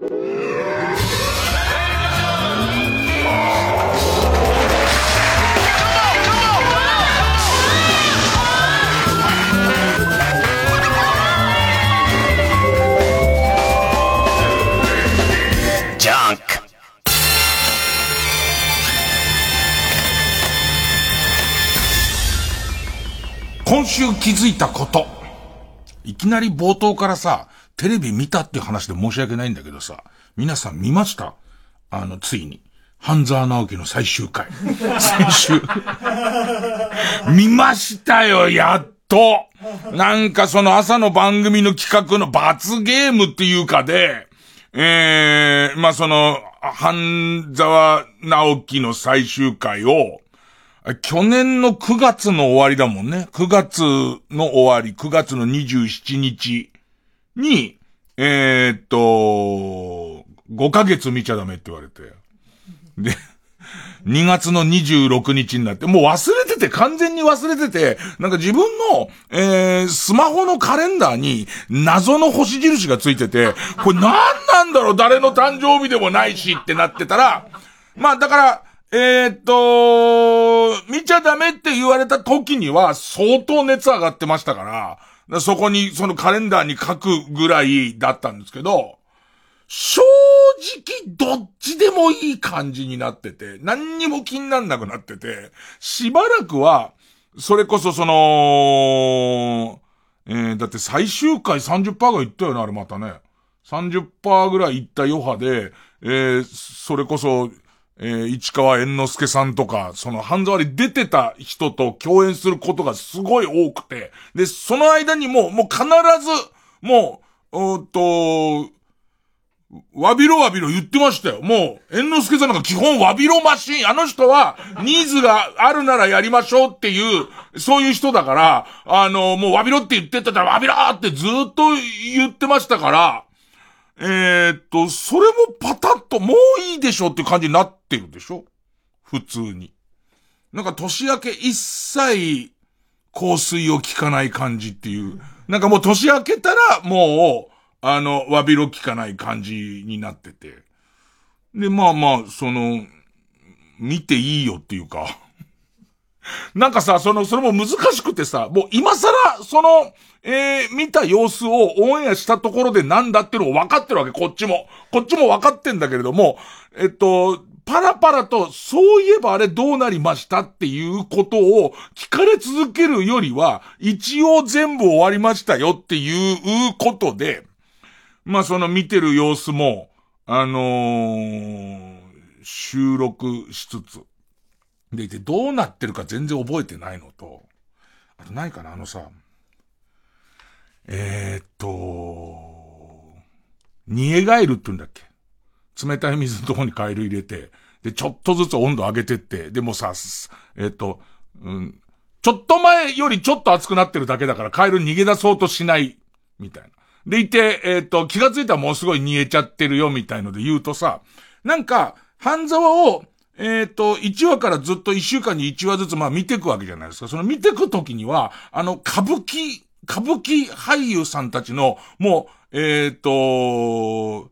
今週気づいたこと。いきなり冒頭からさ、テレビ見たっていう話で申し訳ないんだけどさ、皆さん見ました？あの、ついに。半沢直樹の最終回。先週。見ましたよ、やっと。なんかその朝の番組の企画の罰ゲームっていうかで、ええー、まあ、その、半沢直樹の最終回を、去年の9月の終わりだもんね。9月の終わり、9月の27日に、えー、っと、5ヶ月見ちゃダメって言われて。で、2月の26日になって、もう忘れてて、完全に忘れてて、なんか自分の、えー、スマホのカレンダーに謎の星印がついてて、これ何なんだろう誰の誕生日でもないしってなってたら、まあだから、えー、っと、見ちゃダメって言われた時には相当熱上がってましたから、そこに、そのカレンダーに書くぐらいだったんですけど、正直どっちでもいい感じになってて、何にも気になんなくなってて、しばらくは、それこそその、えー、だって最終回30%が言ったよな、あれまたね。30%ぐらい言った余波で、えー、それこそ、えー、市川猿之助さんとか、その半沢に出てた人と共演することがすごい多くて、で、その間にもう、もう必ず、もう、うと、わびろわびろ言ってましたよ。もう、猿之助さんなんか基本わびろマシン。あの人は、ニーズがあるならやりましょうっていう、そういう人だから、あの、もうわびろって言ってたらわびろってずっと言ってましたから、えー、っと、それもパタッともういいでしょって感じになってるでしょ？普通に。なんか年明け一切香水を効かない感じっていう。なんかもう年明けたらもう、あの、わびろ効かない感じになってて。で、まあまあ、その、見ていいよっていうかなんかさ、その、それも難しくてさ、もう今更、その、えー、見た様子をオンエアしたところでなんだっていうのを分かってるわけ、こっちも。こっちも分かってんだけれども、えっと、パラパラと、そういえばあれどうなりましたっていうことを聞かれ続けるよりは、一応全部終わりましたよっていうことで、まあその見てる様子も、あのー、収録しつつ、でいてどうなってるか全然覚えてないのと、あとないかな、あのさ、えー、っと、煮え返るって言うんだっけ？冷たい水のとこにカエル入れて、で、ちょっとずつ温度上げてって、でもさ、えー、っと、うん、ちょっと前よりちょっと熱くなってるだけだからカエル逃げ出そうとしない、みたいな。でいて、えー、っと、気がついたらもうすごい煮えちゃってるよ、みたいので言うとさ、なんか、半沢をえっ、ー、と、1話からずっと1週間に1話ずつ、まあ見ていくわけじゃないですか。その見てくときには、あの、歌舞伎、歌舞伎俳優さんたちの、もう、えっ、ー、と、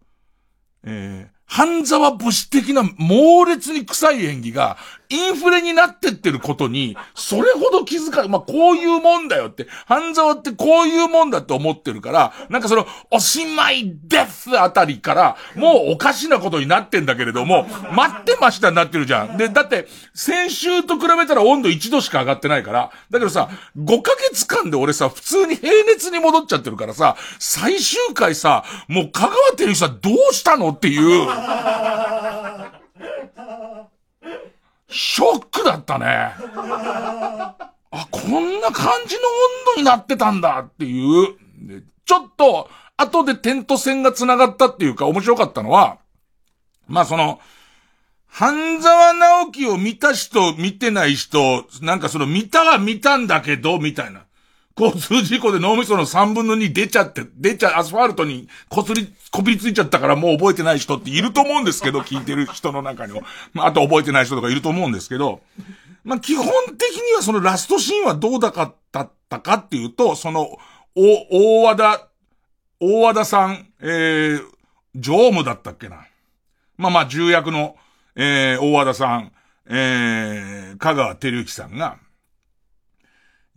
えー、半沢武士的な猛烈に臭い演技が、インフレになってってることに、それほど気づかまあ、こういうもんだよって、半沢ってこういうもんだって思ってるから、なんかその、おしまいですあたりから、もうおかしなことになってんだけれども、待ってましたになってるじゃん。で、だって、先週と比べたら温度1度しか上がってないから、だけどさ、5ヶ月間で俺さ、普通に平熱に戻っちゃってるからさ、最終回さ、もう香川照之さどうしたのっていう、ショックだったね。あ、こんな感じの温度になってたんだっていう。ちょっと、後で点と線が繋がったっていうか面白かったのは、まあその、半沢直樹を見た人、見てない人、なんかその見たは見たんだけど、みたいな。交通事故で脳みその3分の2出ちゃって、出ちゃ、アスファルトにこすり、こびりついちゃったからもう覚えてない人っていると思うんですけど、聞いてる人の中にも。まあ、あと覚えてない人とかいると思うんですけど、まあ、基本的にはそのラストシーンはどうだかったかっていうと、その、お、大和田、大和田さん、えー、常務だったっけな。まあまあ、重役の、えー、大和田さん、えー、香川照之さんが、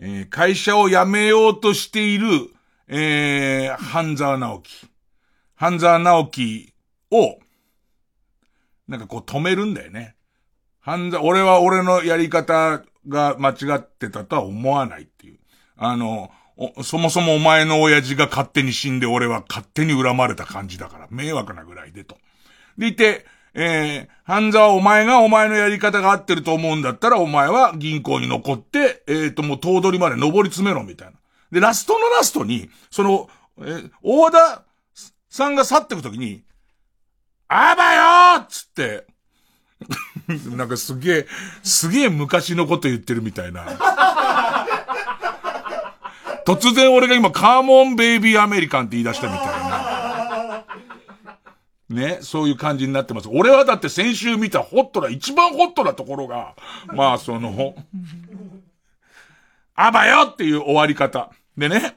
えー、会社を辞めようとしている、えー、半沢直樹。半沢直樹を、なんかこう止めるんだよね。半沢、俺は俺のやり方が間違ってたとは思わないっていう。あの、そもそもお前の親父が勝手に死んで俺は勝手に恨まれた感じだから、迷惑なぐらいでと。でいて、えー、半沢お前がお前のやり方が合ってると思うんだったらお前は銀行に残って、えっ、ー、ともう頭取まで登り詰めろみたいな。で、ラストのラストに、その、えー、大和田さんが去ってくときに、あばよーっつって、なんかすげえ、すげえ昔のこと言ってるみたいな。突然俺が今、カーモンベイビーアメリカンって言い出したみたいな。ね、そういう感じになってます。俺はだって先週見たホットな、一番ホットなところが、まあその、あばよっていう終わり方。でね、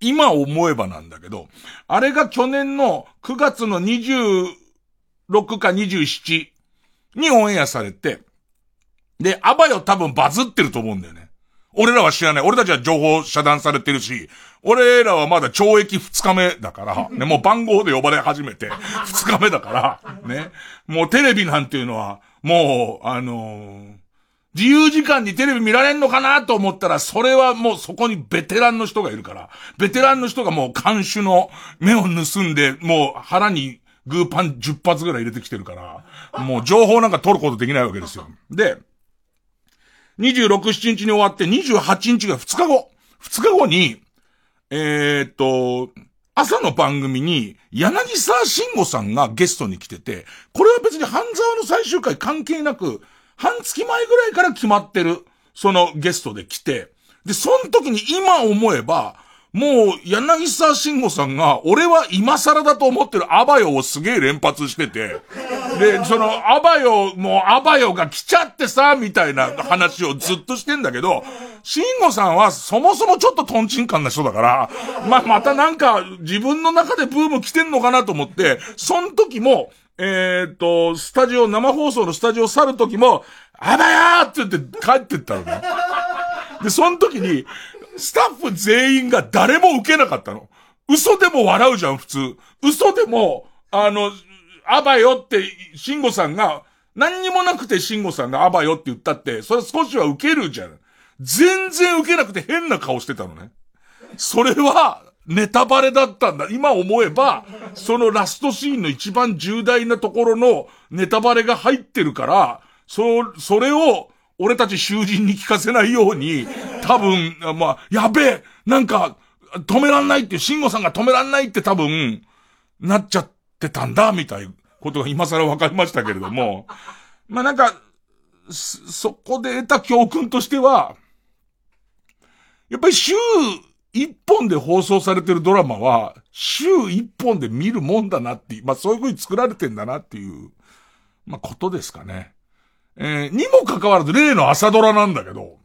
今思えばなんだけど、あれが去年の9月の26か27にオンエアされて、で、あばよ多分バズってると思うんだよね。俺らは知らない。俺たちは情報遮断されてるし、俺らはまだ懲役2日目だから、ね、もう番号で呼ばれ始めて、2日目だから、ね。もうテレビなんていうのは、もう、あのー、自由時間にテレビ見られんのかなと思ったら、それはもうそこにベテランの人がいるから、ベテランの人がもう監守の目を盗んで、もう腹にグーパン10発ぐらい入れてきてるから、もう情報なんか取ることできないわけですよ。で、26、7日に終わって28日が2日後。2日後に、えー、っと、朝の番組に柳沢慎吾さんがゲストに来てて、これは別に半沢の最終回関係なく、半月前ぐらいから決まってる、そのゲストで来て、で、その時に今思えば、もう、柳沢慎吾さんが、俺は今更だと思ってるアバヨをすげえ連発してて、で、その、アバヨ、もうアバヨが来ちゃってさ、みたいな話をずっとしてんだけど、慎吾さんはそもそもちょっとトンチンカンな人だから、ままたなんか自分の中でブーム来てんのかなと思って、その時も、えっ、と、スタジオ、生放送のスタジオ去る時も、アバヤーって言って帰ってったのね。で、その時に、スタッフ全員が誰も受けなかったの。嘘でも笑うじゃん、普通。嘘でも、あの、あばよって、慎吾さんが、何にもなくて慎吾さんがあばよって言ったって、それ少しは受けるじゃん。全然受けなくて変な顔してたのね。それは、ネタバレだったんだ。今思えば、そのラストシーンの一番重大なところのネタバレが入ってるから、そ、それを、俺たち囚人に聞かせないように、多分、まあ、やべえなんか、止めらんないっていう、慎吾さんが止めらんないって多分、なっちゃってたんだ、みたいなことが今更分かりましたけれども、まあなんか、そこで得た教訓としては、やっぱり週一本で放送されてるドラマは、週一本で見るもんだなっていう、まあそういう風に作られてんだなっていう、まあことですかね。えー、にもかかわらず例の朝ドラなんだけど、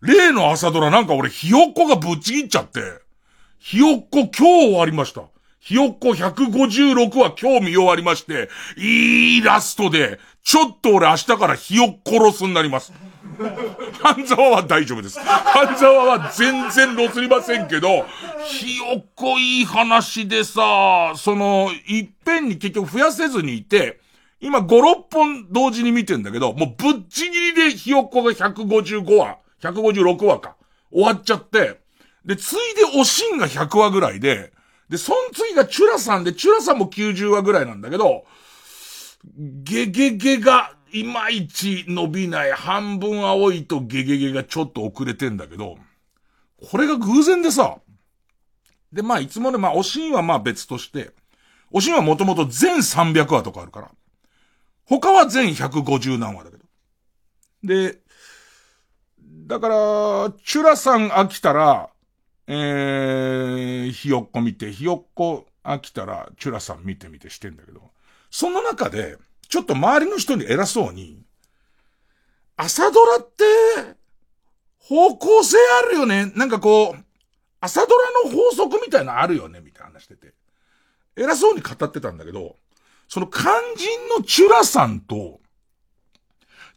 例の朝ドラなんか俺ひよっこがぶっちぎっちゃって、ひよっこ今日終わりました。ひよっこ156は今日見終わりまして、いいラストで、ちょっと俺明日からひよっ殺すになります。半沢は大丈夫です。半沢は全然ロスりませんけど、ひよっこいい話でさ、その、いっぺんに結局増やせずにいて、今5、6本同時に見てんだけど、もうぶっちぎりでひよっこが155話、156話か。終わっちゃって、で、ついでおしんが100話ぐらいで、で、そん次がチュラさんで、チュラさんも90話ぐらいなんだけど、ゲゲゲが、いまいち伸びない、半分青いとゲゲゲがちょっと遅れてんだけど、これが偶然でさ、で、まあ、いつもね、まあ、おしんはまあ別として、おしんはもともと全300話とかあるから、他は全150何話だけど。で、だから、チュラさん飽きたら、えー、ひよっこ見て、ひよっこ飽きたら、チュラさん見てみてしてんだけど、その中で、ちょっと周りの人に偉そうに、朝ドラって、方向性あるよね。なんかこう、朝ドラの法則みたいなのあるよね、みたいな話してて。偉そうに語ってたんだけど、その肝心のチュラさんと、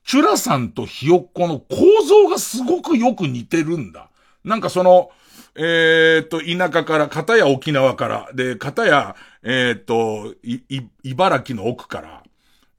チュラさんとひよっこの構造がすごくよく似てるんだ。なんかその、えー、っと、田舎から、片や沖縄から、で、片や、えー、っと、い、い、茨城の奥から、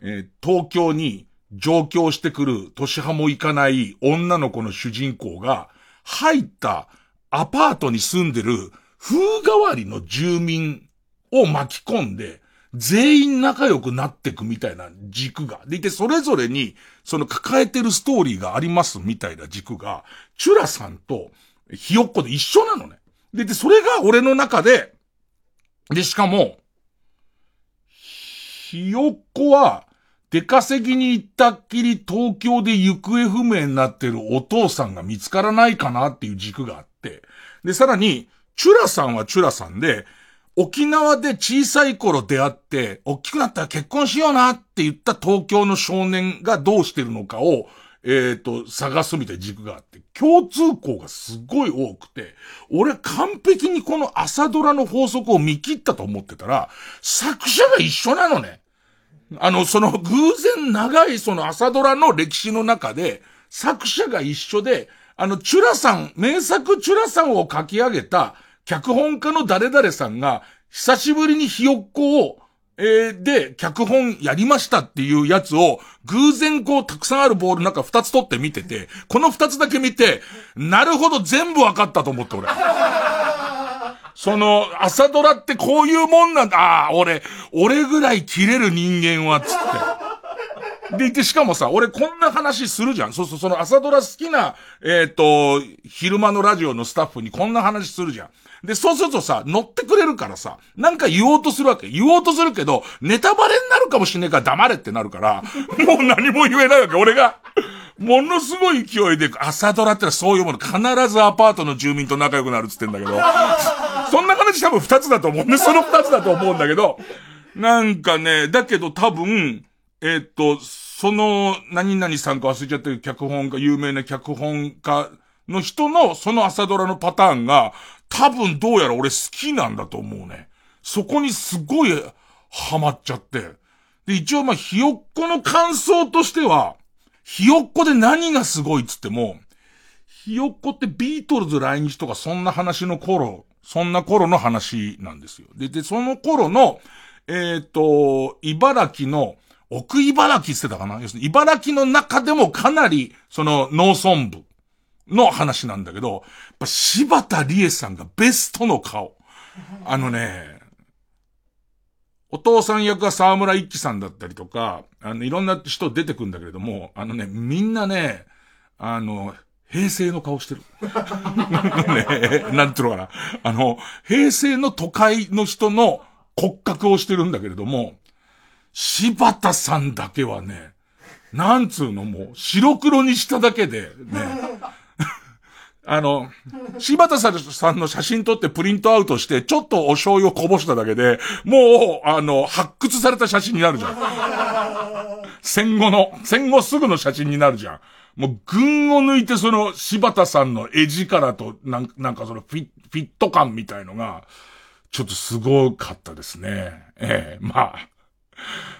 えー、東京に上京してくる年派も行かない女の子の主人公が、入ったアパートに住んでる風変わりの住民を巻き込んで、全員仲良くなってくみたいな軸が。でいて、それぞれに、その抱えてるストーリーがありますみたいな軸が、チュラさんとひよっこで一緒なのね。で、で、それが俺の中で、で、しかも、ひよっこは、出稼ぎに行ったっきり東京で行方不明になってるお父さんが見つからないかなっていう軸があって、で、さらに、チュラさんはチュラさんで、沖縄で小さい頃出会って、大きくなったら結婚しようなって言った東京の少年がどうしてるのかを、えっ、ー、と、探すみたいな軸があって、共通項がすごい多くて、俺完璧にこの朝ドラの法則を見切ったと思ってたら、作者が一緒なのね。あの、その偶然長いその朝ドラの歴史の中で、作者が一緒で、あの、チュラさん、名作チュラさんを書き上げた、脚本家の誰々さんが、久しぶりにひよっこを、えー、で、脚本やりましたっていうやつを、偶然こう、たくさんあるボールなんか二つ取って見てて、この二つだけ見て、なるほど全部わかったと思って俺。その、朝ドラってこういうもんなんだ。ああ、俺、俺ぐらい切れる人間は、つって。でいて、しかもさ、俺こんな話するじゃん。そうそう、その朝ドラ好きな、えっ、ー、と、昼間のラジオのスタッフにこんな話するじゃん。で、そうするとさ、乗ってくれるからさ、なんか言おうとするわけ。言おうとするけど、ネタバレになるかもしんねえから黙れってなるから、もう何も言えないわけ。俺が、ものすごい勢いで、朝ドラってのはそういうもの、必ずアパートの住民と仲良くなるっつってんだけど、そんな話多分二つだと思うんで、その二つだと思うんだけど、なんかね、だけど多分、えー、っと、その、何々さんか忘れちゃってる脚本家、有名な脚本家の人の、その朝ドラのパターンが、多分どうやら俺好きなんだと思うね。そこにすごいハマっちゃって。で、一応まあ、ひよっこの感想としては、ひよっこで何がすごいっつっても、ひよっこってビートルズ来日とかそんな話の頃、そんな頃の話なんですよ。で、で、その頃の、えっ、ー、と、茨城の、奥茨城って言ってたかな？要するに茨城の中でもかなり、その農村部の話なんだけど、やっぱ柴田理恵さんがベストの顔。あのね、お父さん役は沢村一樹さんだったりとか、あの、いろんな人出てくんだけれども、あのね、みんなね、あの、平成の顔してる。ね なんていうのかな。あの、平成の都会の人の骨格をしてるんだけれども、柴田さんだけはね、なんつうのもう、白黒にしただけで、ね。あの、柴田さんの写真撮ってプリントアウトして、ちょっとお醤油をこぼしただけで、もう、あの、発掘された写真になるじゃん。戦後の、戦後すぐの写真になるじゃん。もう、群を抜いてその柴田さんの絵力と、なんなんかそのフィフィット感みたいのが、ちょっとすごかったですね。ええまあ。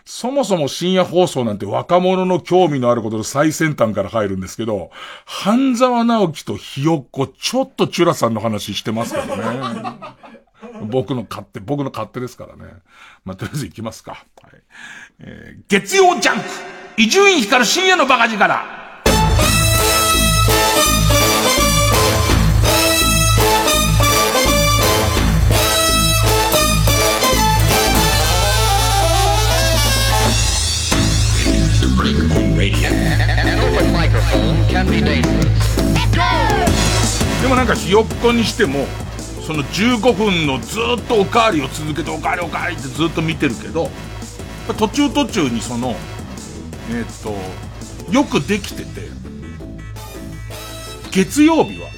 そもそも深夜放送なんて若者の興味のあることの最先端から入るんですけど、半沢直樹とひよっこ、ちょっとチュラさんの話してますからね。僕の勝手、僕の勝手ですからね。まあ、とりあえず行きますか。はい、えー、月曜ジャンク伊集院光深夜のバカ力でもなんかひよっこにしても、その15分のずっとおかわりを続けておかわりおかわりってずっと見てるけど、途中途中にその、えー、っと、よくできてて、月曜日は、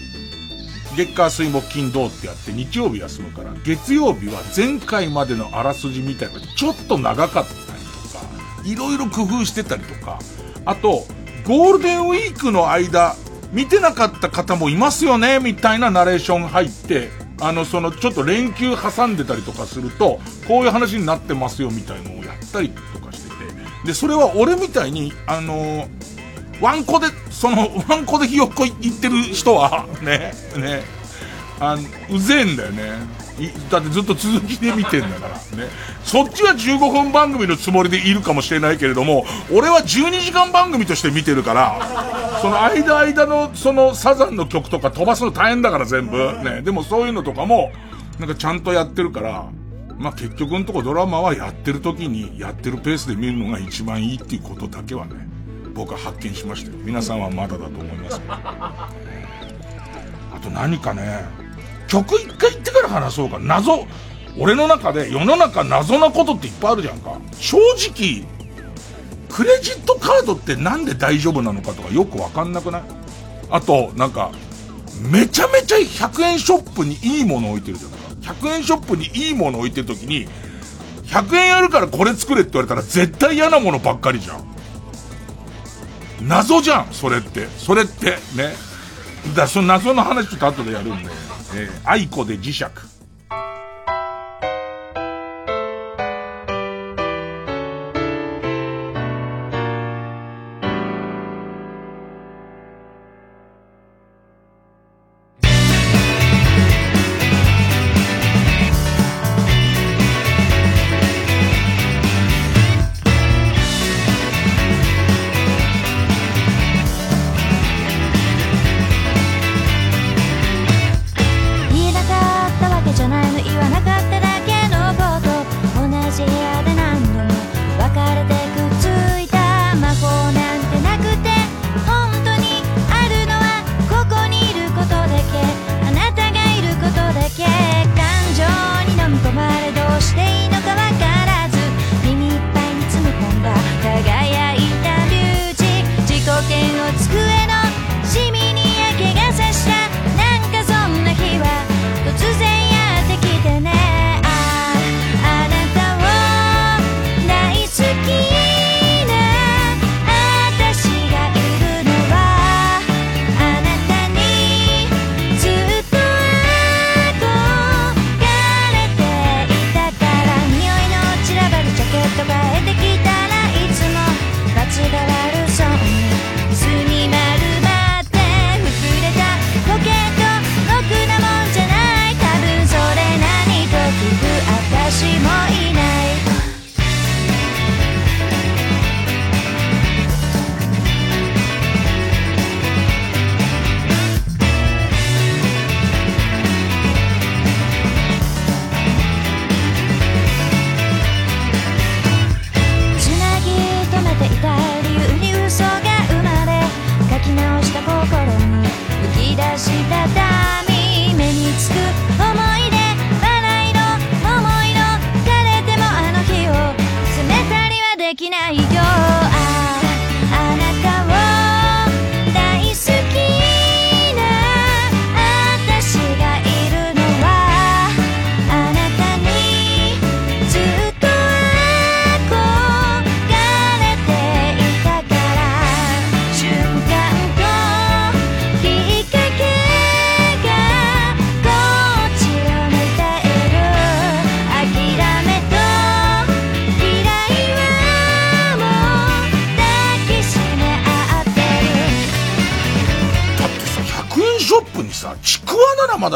月火水木金土ってやって日曜日休むから、月曜日は前回までのあらすじみたいなちょっと長かったりとか、いろいろ工夫してたりとか、あと、ゴールデンウィークの間、見てなかった方もいますよね、みたいなナレーション入って、あの、その、ちょっと連休挟んでたりとかすると、こういう話になってますよみたいのをやったりとかしてて、で、それは俺みたいに、あのー、ワンコで、その、ワンコでひよっこ行ってる人は、ね、ね、あうぜえんだよね。だってずっと続きで見てんだから。ね。そっちは15分番組のつもりでいるかもしれないけれども、俺は12時間番組として見てるから、その間間のそのサザンの曲とか飛ばすの大変だから全部。ね。でもそういうのとかも、なんかちゃんとやってるから、まあ、結局のとこドラマはやってる時にやってるペースで見るのが一番いいっていうことだけはね、僕は発見しましたよ。皆さんはまだだと思いますけど。あと何かね、曲一回言ってから話そうか。謎、俺の中で世の中謎なことっていっぱいあるじゃんか。正直、クレジットカードってなんで大丈夫なのかとかよくわかんなくない？あと、なんか、めちゃめちゃ100円ショップにいいもの置いてるじゃんか。100円ショップにいいもの置いてるときに、100円あるからこれ作れって言われたら絶対嫌なものばっかりじゃん。謎じゃん、それって。それって、ね。だその謎の話ちょっと後でやるんで。えー、愛子で磁石。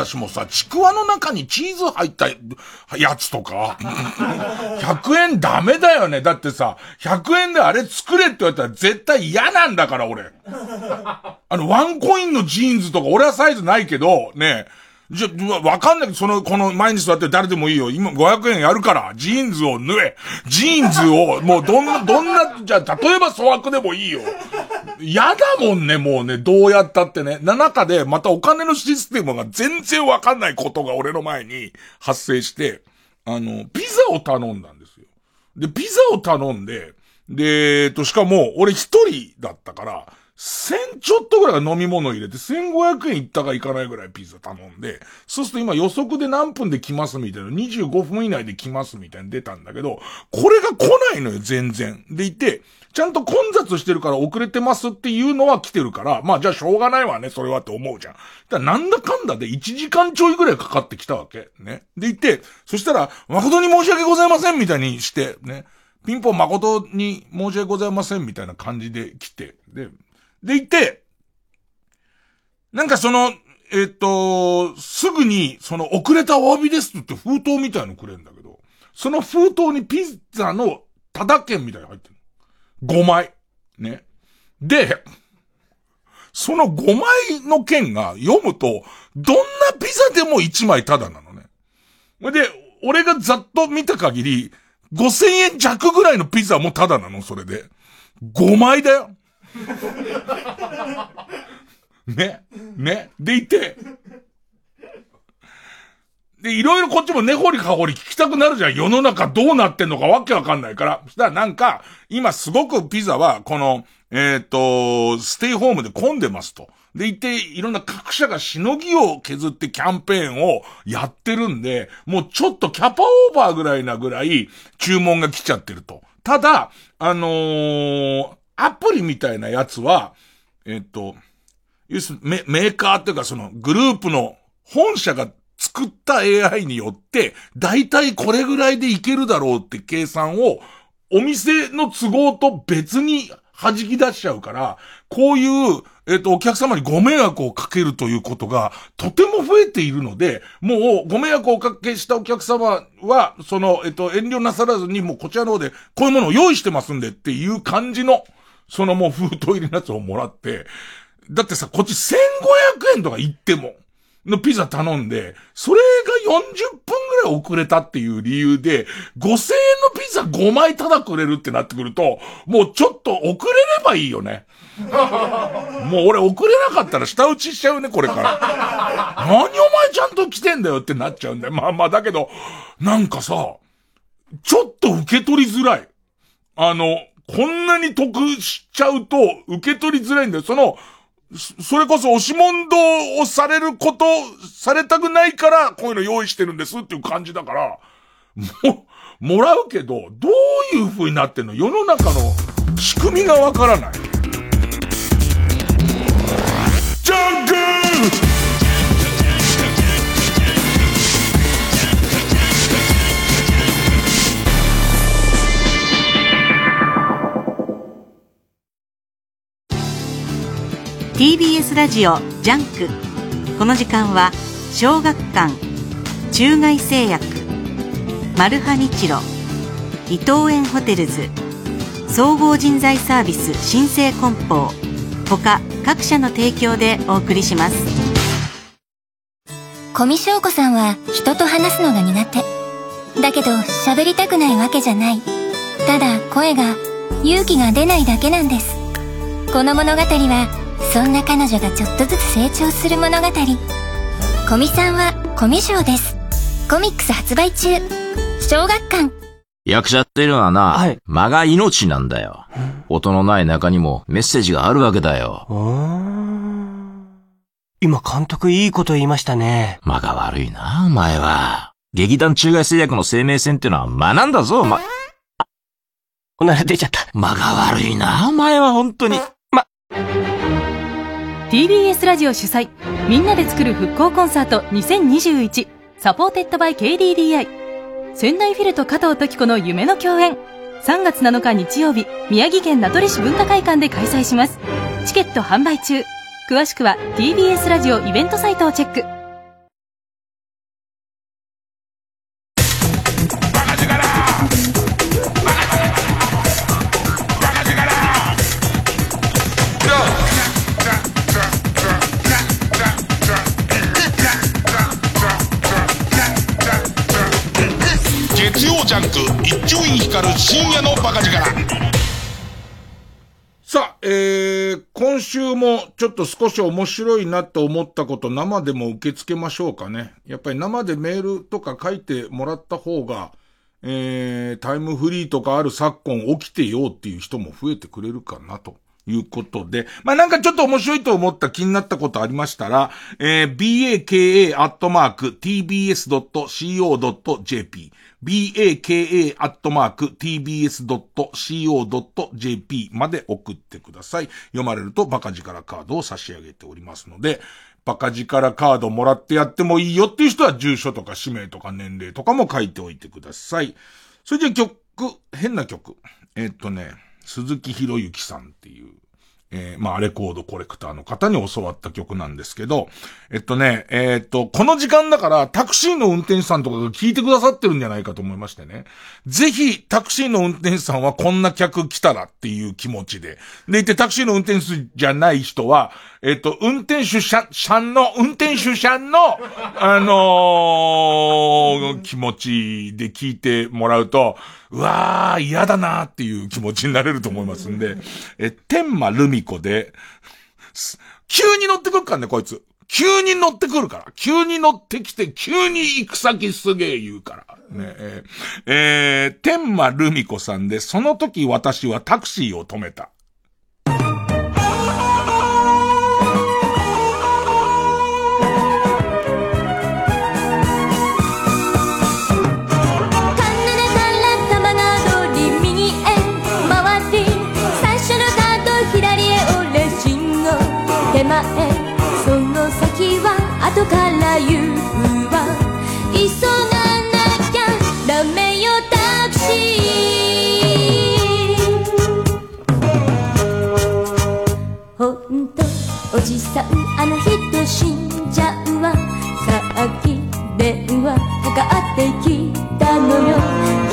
しもさ、ちくわの中にチーズ入ったやつとか、100円ダメだよね。だってさ、100円であれ作れって言われたら絶対嫌なんだから、俺。あの、ワンコインのジーンズとか、俺はサイズないけど、ね、じゃ、わかんないその、この前に座って誰でもいいよ。今500円やるから、ジーンズを縫え。ジーンズを、もうどんな、どんな、じゃ、例えば粗悪でもいいよ。嫌だもんね、もうね、どうやったってね。な中で、またお金のシステムが全然わかんないことが俺の前に発生して、あの、ピザを頼んだんですよ。で、ピザを頼んで、で、えっと、しかも、俺一人だったから、1000ちょっとぐらい飲み物入れて、1500円いったかいかないぐらいピザ頼んで、そうすると今予測で何分で来ますみたいな、25分以内で来ますみたいに出たんだけど、これが来ないのよ、全然。でいて、ちゃんと混雑してるから遅れてますっていうのは来てるから、まあじゃあしょうがないわね、それはって思うじゃん。だなんだかんだで1時間ちょいぐらいかかってきたわけ。ね。でいて、そしたら、誠に申し訳ございませんみたいにして、ね。ピンポン誠に申し訳ございませんみたいな感じで来て、で、でいて、なんかその、えっ、と、すぐに、その遅れたお詫びですって封筒みたいのくれるんだけど、その封筒にピザのただ券みたいに入ってる。5枚。ね。で、その5枚の券が読むと、どんなピザでも1枚ただなのね。で、俺がざっと見た限り、5000円弱ぐらいのピザもただなの、それで。5枚だよ。ね。ね。でいて、で、いろいろこっちも根掘りか掘り聞きたくなるじゃん。世の中どうなってんのかわけわかんないから。そしたらなんか、今すごくピザは、この、えっ、ー、と、ステイホームで混んでますと。でいて、いろんな各社がしのぎを削ってキャンペーンをやってるんで、もうちょっとキャパオーバーぐらいなぐらい注文が来ちゃってると。ただ、あのー、アプリみたいなやつは、えっ、と、要するメメーカーっていうかそのグループの本社が作った AI によって、だいたいこれぐらいでいけるだろうって計算を、お店の都合と別に弾き出しちゃうから、こういう、えっ、と、お客様にご迷惑をかけるということが、とても増えているので、もう、ご迷惑をおかけしたお客様は、その、えっ、と、遠慮なさらずに、もうこちらの方で、こういうものを用意してますんでっていう感じの、そのもう封筒入りのやつをもらって、だってさ、こっち1500円とか言っても、のピザ頼んで、それが40分ぐらい遅れたっていう理由で、5000円のピザ5枚ただくれるってなってくると、もうちょっと遅れればいいよね。もう俺遅れなかったら舌打ちしちゃうね、これから。何お前ちゃんと来てんだよってなっちゃうんだよ。まあまあだけど、なんかさ、ちょっと受け取りづらい。あの、こんなに得しちゃうと受け取りづらいんだよ。その、それこそ押し問答をされること、されたくないから、こういうの用意してるんですっていう感じだから、も、もらうけど、どういう風になってんの？世の中の仕組みがわからない。ジャンラジオジャンク。この時間は小学館中外製薬マルハニチロ伊藤園ホテルズ総合人材サービス新生梱包他各社の提供でお送りします。古見硝子さんは人と話すのが苦手。だけど喋りたくないわけじゃない。ただ声が勇気が出ないだけなんです。この物語はそんな彼女がちょっとずつ成長する物語コミさんはコミュ障ですコミックス発売中小学館役者っていうのはな、はい、間が命なんだよ。音のない中にもメッセージがあるわけだよ。今監督いいこと言いましたね。間が悪いな、お前は。劇団中外製薬の生命線ってのは間なんだぞ、ま。おなら出ちゃった。間が悪いな、お前は本当に。ま。TBS ラジオ主催みんなで作る復興コンサート2021サポーテッドバイ KDDI 仙台フィルと加藤登紀子の夢の共演。3月7日日曜日宮城県名取市文化会館で開催します。チケット販売中。詳しくは TBS ラジオイベントサイトをチェック。一丁院光る深夜のバカ力さあ、えー、今週もちょっと少し面白いなと思ったこと生でも受け付けましょうかね。やっぱり生でメールとか書いてもらった方が、えー、タイムフリーとかある昨今起きてようっていう人も増えてくれるかなということで、まあ、なんかちょっと面白いと思った気になったことありましたら、えー、baka.tbs.co.jp baka.tbs.co.jp まで送ってください。読まれるとバカ力カードを差し上げておりますので、バカ力カードもらってやってもいいよっていう人は住所とか氏名とか年齢とかも書いておいてください。それじゃ曲、変な曲。えー、っとね、鈴木博之さんっていう、えー、まあ、レコードコレクターの方に教わった曲なんですけど、えっとね、えー、っと、この時間だからタクシーの運転手さんとかが聞いてくださってるんじゃないかと思いましてね。ぜひ、タクシーの運転手さんはこんな客来たらっていう気持ちで。でいて、タクシーの運転手じゃない人は、えっと、運転手さんの、運転手さんの、あのー、気持ちで聞いてもらうと、うわー、嫌だなーっていう気持ちになれると思いますんで、え、天満ルミ子で、急に乗ってくるからね、こいつ。急に乗ってくるから。急に乗ってきて、急に行く先すげえ言うから。ねえ、えー、天満ルミ子さんで、その時私はタクシーを止めた。ダメよタクシー。ほんとおじさんあの人死んじゃうわ。さっき電話かかってきたのよ。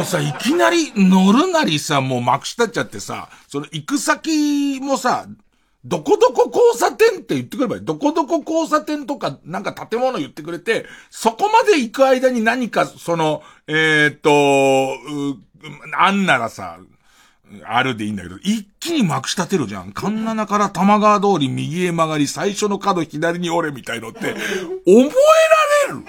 もうさ、いきなり乗るなりさ、もうまくしたっちゃってさ、その行く先もさ、どこどこ交差点って言ってくればいい？どこどこ交差点とか、なんか建物言ってくれて、そこまで行く間に何か、その、えーっと、あんならさ、あるでいいんだけど、一気にまくし立てるじゃん。カンナナから玉川通り右へ曲がり、最初の角左に折れみたいのって、覚えられる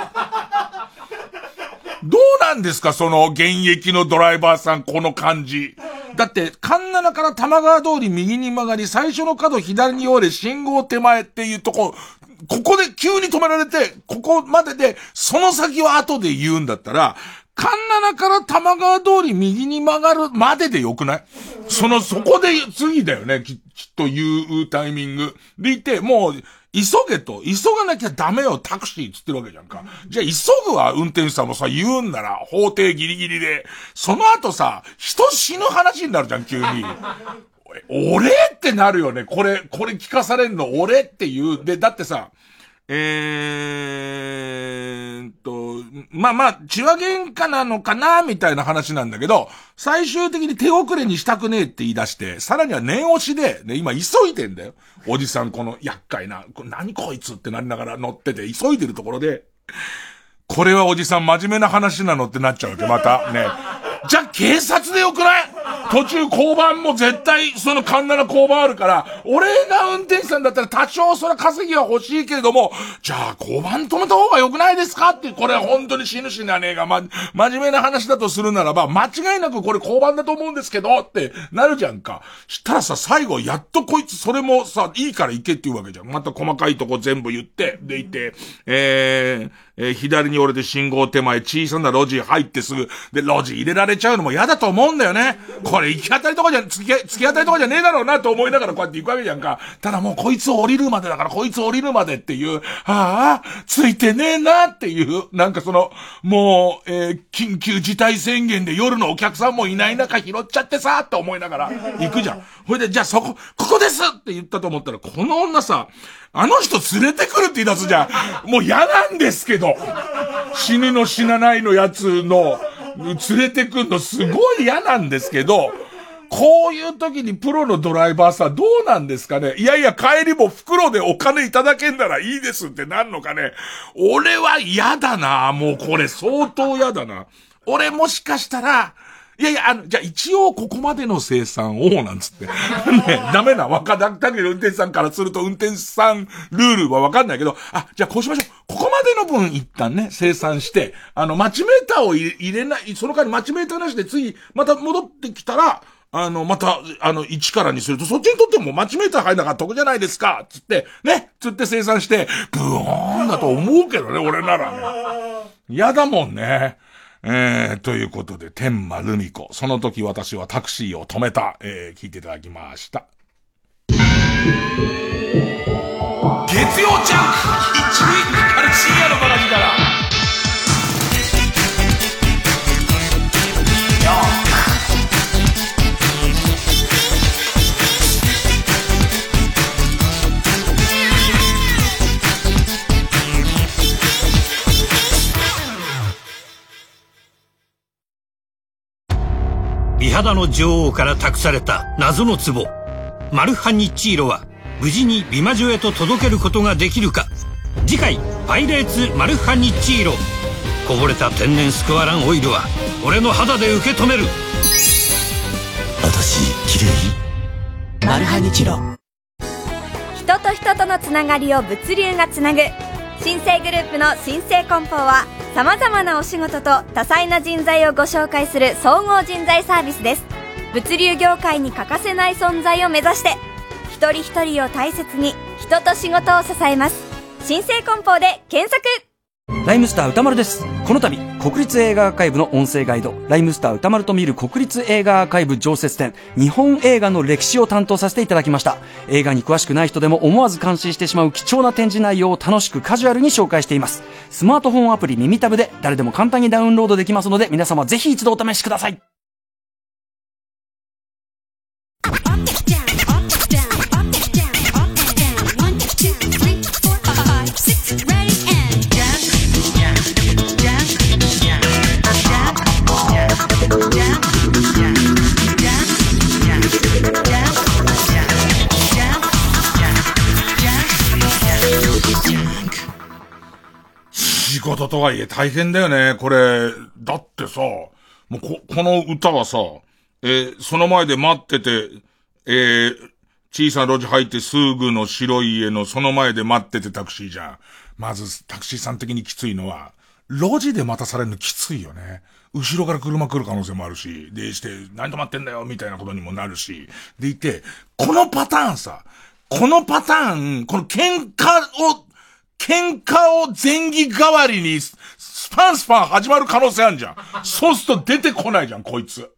どうなんですかその現役のドライバーさん、この感じ。だって、カンナナから玉川通り右に曲がり、最初の角左に折れ、信号手前っていうとこ、ここで急に止められて、ここまでで、その先は後で言うんだったら、カンナナから玉川通り右に曲がるまででよくない？その、そこで次だよね、き、きというタイミングでいて、もう、急げと、急がなきゃダメよ、タクシーっつってるわけじゃんか。じゃあ、急ぐわ、運転手さんもさ、言うんなら、法廷ギリギリで。その後さ、人死ぬ話になるじゃん、急に。俺？ってなるよね。これ、これ聞かされんの、俺？っていう。で、だってさ、えーと、まあまあ、血は喧嘩なのかなみたいな話なんだけど、最終的に手遅れにしたくねえって言い出して、さらには念押しで、ね、今急いでんだよ。おじさんこの厄介な、こ何こいつってなりながら乗ってて、急いでるところで、これはおじさん真面目な話なのってなっちゃうわけ、また。ね。じゃ警察でよくない？途中交番も絶対、そのカンナな交番あるから、俺が運転手さんだったら多少それ稼ぎは欲しいけれども、じゃあ交番止めた方が良くないですかって、これ本当に死ぬ死なねえが、ま、真面目な話だとするならば、間違いなくこれ交番だと思うんですけど、ってなるじゃんか。したらさ、最後やっとこいつそれもさ、いいから行けって言うわけじゃん。また細かいとこ全部言って、でいて、えー、えー、左に折れて信号手前、小さな路地入ってすぐ、で、路地入れられちゃうのも嫌だと思うんだよね。これ行き当たりとかじゃ、突き、突き当たりとかじゃねえだろうなと思いながらこうやって行くわけじゃんか。ただもうこいつ降りるまでだから、こいつ降りるまでっていう、ああ、ついてねえなっていう、なんかその、もう、えー、緊急事態宣言で夜のお客さんもいない中拾っちゃってさって思いながら行くじゃん。ほいで、じゃあそこ、ここですって言ったと思ったら、この女さ、あの人連れてくるって言い出すじゃん。もう嫌なんですけど。死ぬの死なないのやつの、連れてくんのすごい嫌なんですけど、こういう時にプロのドライバーさんどうなんですかね？いやいや帰りも袋でお金いただけんならいいですってなんのかね？俺は嫌だなもうこれ相当嫌だな。俺もしかしたら、いやいや、あの、じゃあ一応ここまでの生産を、なんつって。ね、ダメな、わかだったけど運転手さんからすると運転手さんルールはわかんないけど、あ、じゃあこうしましょう。ここまでの分一旦ね、生産して、あの、マチメーターを入れない、その代わりマチメーターなしで次、また戻ってきたら、あの、また、あの、1からにすると、そっちにとってもマチメーター入んなかった得じゃないですかつって、ね、つって生産して、ブーンだと思うけどね、俺ならね。嫌だもんね。えー、ということで、天馬ルミ子。その時私はタクシーを止めた。えー、聞いていただきました。月曜ジャンク一位から深夜のバラジから。美肌の女王から託された謎の壺。マルハニッチーロは無事に美魔女へと届けることができるか。次回「パイレーツマルハニッチーロ」こぼれた天然スクワランオイルは俺の肌で受け止める。私綺麗？マルハニチロ。人と人とのつながりを物流がつなぐ新生グループの新生梱包は様々なお仕事と多彩な人材をご紹介する総合人材サービスです。物流業界に欠かせない存在を目指して一人一人を大切に人と仕事を支えます。新生梱包で検索ライムスター歌丸です。この度、国立映画アーカイブの音声ガイド、ライムスター歌丸と見る国立映画アーカイブ常設展、日本映画の歴史を担当させていただきました。映画に詳しくない人でも思わず感心してしまう貴重な展示内容を楽しくカジュアルに紹介しています。スマートフォンアプリ耳タブで誰でも簡単にダウンロードできますので、皆様ぜひ一度お試しください。仕事とはいえ大変だよね。これ、だってさ、もうこ、この歌はさ、えー、その前で待ってて、えー、小さな路地入ってすぐの白い家のその前で待っててタクシーじゃん。まずタクシーさん的にきついのは、路地で待たされるのきついよね。後ろから車来る可能性もあるし、で、して、何止まってんだよ、みたいなことにもなるし。でいて、このパターンさ、このパターン、この喧嘩を喧嘩を前儀代わりに、スパンスパン始まる可能性あるじゃん。そうすると出てこないじゃん、こいつ。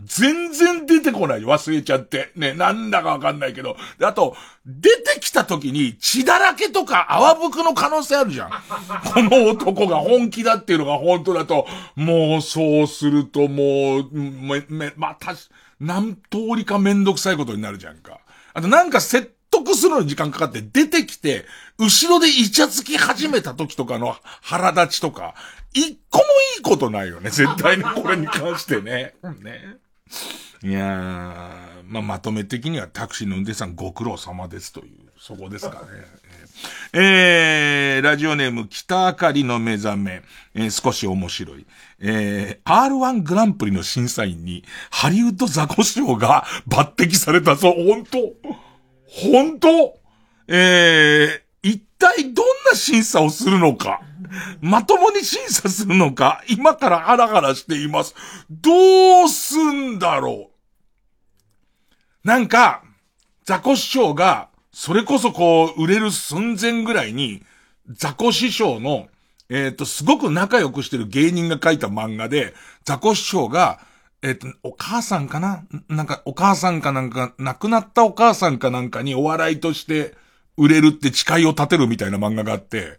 全然出てこない。忘れちゃって。ね、なんだかわかんないけど。であと、出てきた時に血だらけとか泡吹くの可能性あるじゃん。この男が本気だっていうのが本当だと、もうそうするともう、め、め、また、何通りかめんどくさいことになるじゃんか。あとなんか説得するのに時間かかって出てきて、後ろでイチャつき始めた時とかの腹立ちとか、一個もいいことないよね。絶対にこれに関してね。ね。いやー、まあ、まとめ的にはタクシーの運転手さんご苦労様ですという、そこですかね。えー、ラジオネーム北あかりの目覚め、えー、少し面白い。えー、R1 グランプリの審査員に、ハリウッドザコショウが抜擢されたぞ。本当本当？えー、一体どんな審査をするのか？まともに審査するのか、今からハラハラしています。どうすんだろう？なんか、ザコ師匠が、それこそこう、売れる寸前ぐらいに、ザコ師匠の、えっ、ー、と、すごく仲良くしてる芸人が書いた漫画で、ザコ師匠が、えっ、と、お母さんかな？なんか、お母さんかなんか、亡くなったお母さんかなんかにお笑いとして売れるって誓いを立てるみたいな漫画があって、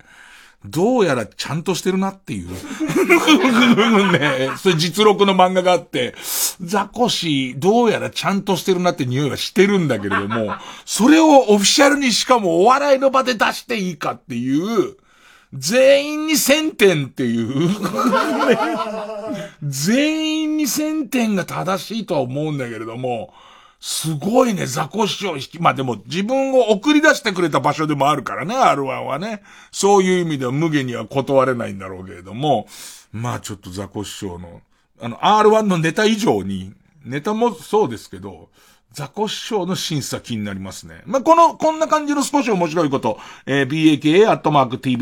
どうやらちゃんとしてるなっていう。ね。それ実録の漫画があって、ザコシ、どうやらちゃんとしてるなって匂いはしてるんだけれども、それをオフィシャルにしかもお笑いの場で出していいかっていう、全員に1000点っていう、全員に1000点が正しいとは思うんだけれども、すごいね、ザコシショウ引き、まあでも自分を送り出してくれた場所でもあるからね、R1 はね。そういう意味では無限には断れないんだろうけれども、まあちょっとザコシショウの、あの、R1 のネタ以上に、ネタもそうですけど、ザコシショウの審査気になりますね。まあ、この、こんな感じの少し面白いこと、えー、baka.tbs.co.jp、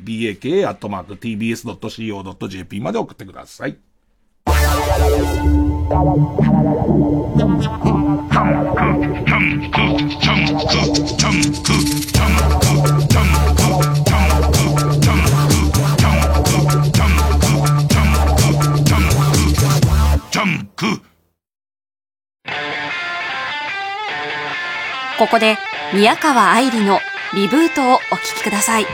baka.tbs.co.jp まで送ってください。ここで宮川愛梨のリブートをお聴きください。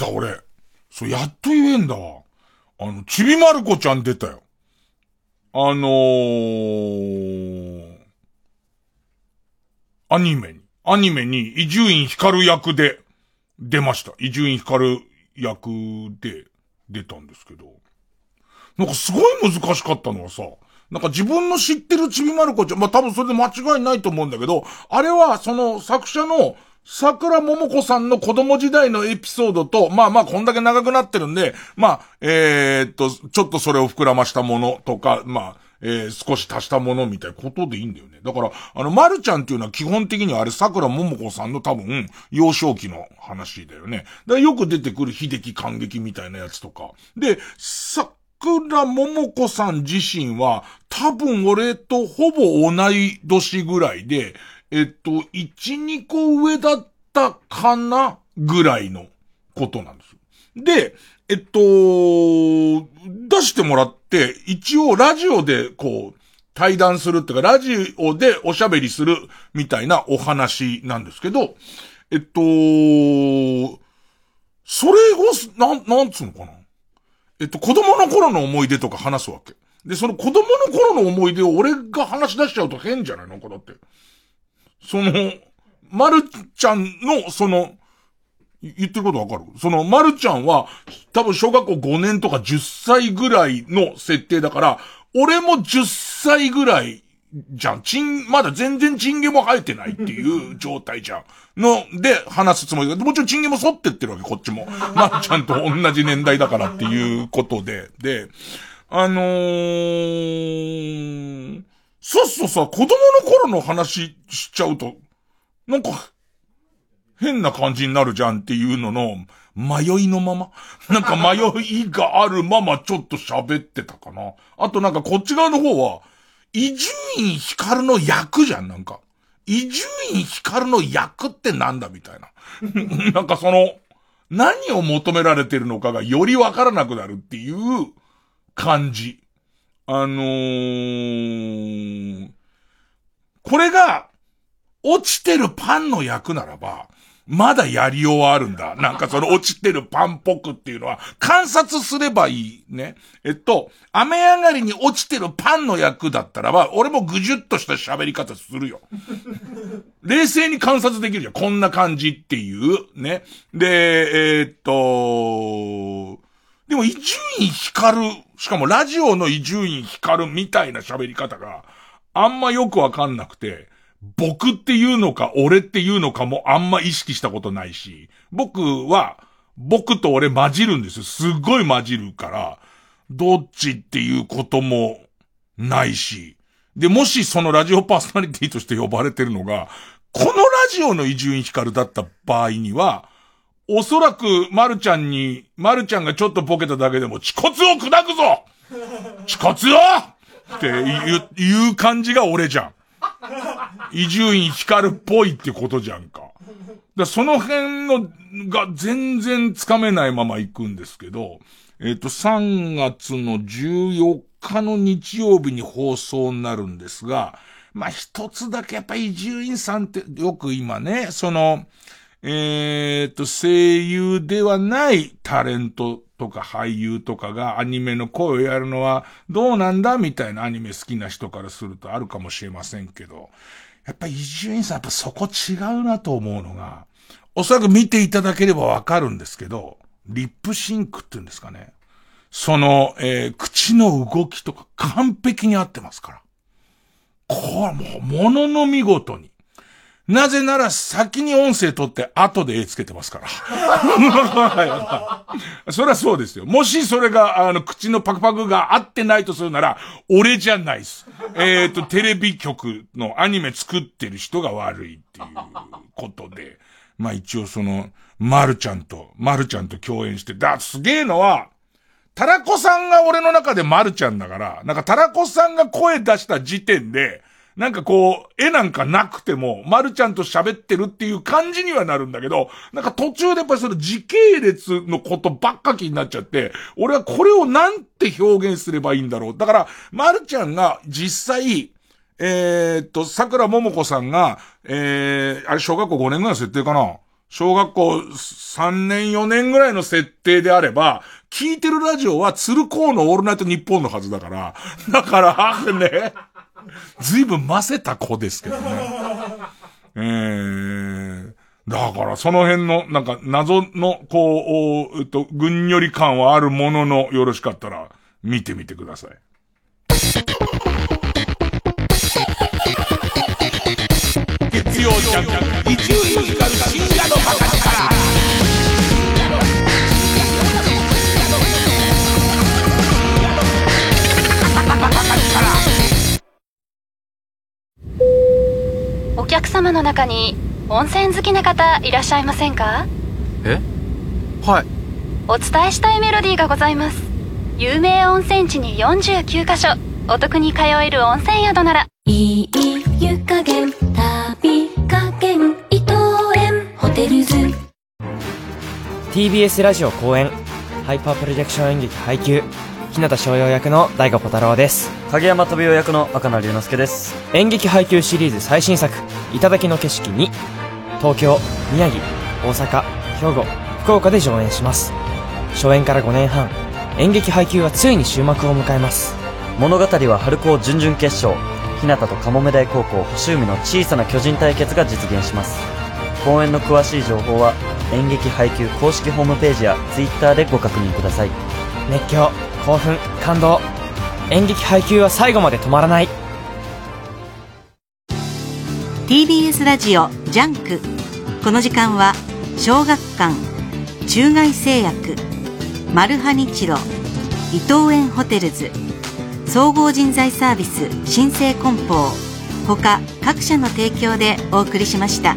だ、俺。そう、やっと言えんだわ。あの、ちびまる子ちゃん出たよ。あのー、アニメに。アニメに伊集院光役で出ました。伊集院光役で出たんですけど。なんかすごい難しかったのはさ、なんか自分の知ってるちびまる子ちゃん、まあ、多分それで間違いないと思うんだけど、あれはその作者の桜桃子さんの子供時代のエピソードと、まあまあこんだけ長くなってるんで、まあ、えー、っと、ちょっとそれを膨らましたものとか、まあ、えー、少し足したものみたいなことでいいんだよね。だから、あの、まるちゃんっていうのは基本的にはあれ、桜ももこさんの多分、幼少期の話だよね。だよく出てくる秀樹感激みたいなやつとか。で、桜ももこさん自身は、多分俺とほぼ同い年ぐらいで、えっと、1、2個上だったかな？ぐらいのことなんです。で、えっと、出してもらって、一応ラジオでこう、対談するっていうか、ラジオでおしゃべりするみたいなお話なんですけど、えっと、それを、なん、なんつうのかな？えっと、子供の頃の思い出とか話すわけ。で、その子供の頃の思い出を俺が話し出しちゃうと変じゃない？のかだって。その、まるちゃんの、その、言ってることわかる？その、まるちゃんは、多分小学校5年とか10歳ぐらいの設定だから、俺も10歳ぐらいじゃん。チン、まだ全然チンゲも生えてないっていう 状態じゃん。の、で、話すつもりだけど、もちろんチンゲも反ってってるわけ、こっちも。まるちゃんと同じ年代だからっていうことで。で、あのー、そうそうさ、子供の頃の話しちゃうと、なんか、変な感じになるじゃんっていうのの、迷いのままなんか迷いがあるままちょっと喋ってたかな。あとなんかこっち側の方は、伊集院光の役じゃん、なんか。伊集院光の役ってなんだみたいな。なんかその、何を求められてるのかがよりわからなくなるっていう感じ。あのー、これが、落ちてるパンの役ならば、まだやりようはあるんだ。なんかその落ちてるパンっぽくっていうのは、観察すればいい。ね。えっと、雨上がりに落ちてるパンの役だったらば、俺もぐじゅっとした喋り方するよ。冷静に観察できるじゃん。こんな感じっていう。ね。で、えー、っと、でも伊集院光る、しかもラジオの伊集院光るみたいな喋り方があんまよくわかんなくて、僕っていうのか俺っていうのかもあんま意識したことないし、僕は僕と俺混じるんですよ。すっごい混じるから、どっちっていうこともないし。で、もしそのラジオパーソナリティとして呼ばれてるのが、このラジオの伊集院光だった場合には、おそらく、まるちゃんに、まるちゃんがちょっとボケただけでも、恥骨を砕くぞ恥骨をっていう、いう感じが俺じゃん。伊集院光っぽいってことじゃんか。だその辺の、が全然つかめないまま行くんですけど、えっ、ー、と、3月の14日の日曜日に放送になるんですが、まあ、一つだけやっぱ伊集院さんってよく今ね、その、えっ、と、声優ではないタレントとか俳優とかがアニメの声をやるのはどうなんだみたいなアニメ好きな人からするとあるかもしれませんけど、やっぱ伊集院さんやっぱそこ違うなと思うのが、おそらく見ていただければわかるんですけど、リップシンクっていうんですかね。その、えー、口の動きとか完璧に合ってますから。これはもう、ものの見事に。なぜなら先に音声取って後で絵つけてますから。それはそうですよ。もしそれが、あの、口のパクパクが合ってないとするなら、俺じゃないです。えっ、ー、と、テレビ局のアニメ作ってる人が悪いっていうことで。まあ一応その、まるちゃんと、まるちゃんと共演して、だ、すげえのは、タラコさんが俺の中でまるちゃんだから、なんかタラコさんが声出した時点で、なんかこう、絵なんかなくても、まるちゃんと喋ってるっていう感じにはなるんだけど、なんか途中でやっぱりその時系列のことばっか気になっちゃって、俺はこれをなんて表現すればいいんだろう。だから、まるちゃんが実際、えー、っと、桜ももこさんが、えー、あれ小学校5年ぐらいの設定かな？小学校3年4年ぐらいの設定であれば、聞いてるラジオは鶴光のオールナイト日本のはずだから、だから、ね、ずいぶんませた子ですけどね。えー、だからその辺の、なんか謎の、こう、えっと、ぐんより感はあるものの、よろしかったら、見てみてください。月曜ジャンク、一流ミュージカル深夜。様の中に温泉好きな方いらっしゃいませんか？え？はい。お伝えしたいメロディーがございます。有名温泉地に49カ所。お得に通える温泉宿なら。いい湯加減旅加減伊藤園。ホテルズ。TBS ラジオ公演。ハイパープロジェクション演劇配給日向翔陽役の大悟小太郎です。影山飛雄役の赤名龍之介です。演劇配給シリーズ最新作「頂の景色に」東京宮城大阪兵庫福岡で上演します。初演から5年半演劇配給はついに終幕を迎えます。物語は春高準々決勝日向とかもめ大高校星海の小さな巨人対決が実現します。公演の詳しい情報は演劇配給公式ホームページや Twitter でご確認ください。熱狂興奮感動。演劇配給は最後まで止まらない。TBS ラジオジャンク。この時間は小学館中外製薬マルハニチロ伊藤園ホテルズ総合人材サービス新生梱包他各社の提供でお送りしました。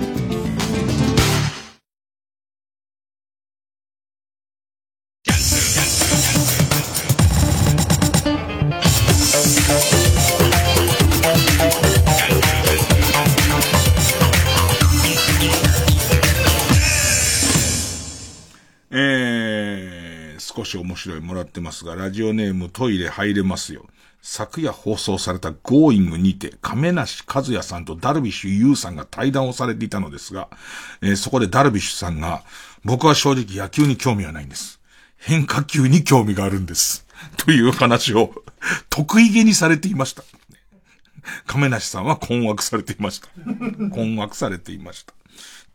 し面白いもらってますが、ラジオネームトイレ入れますよ。昨夜放送された Going にて、亀梨和也さんとダルビッシュ有さんが対談をされていたのですが、えー、そこでダルビッシュさんが、僕は正直野球に興味はないんです。変化球に興味があるんです。という話を得意げにされていました。亀梨さんは困惑されていました。困惑されていました。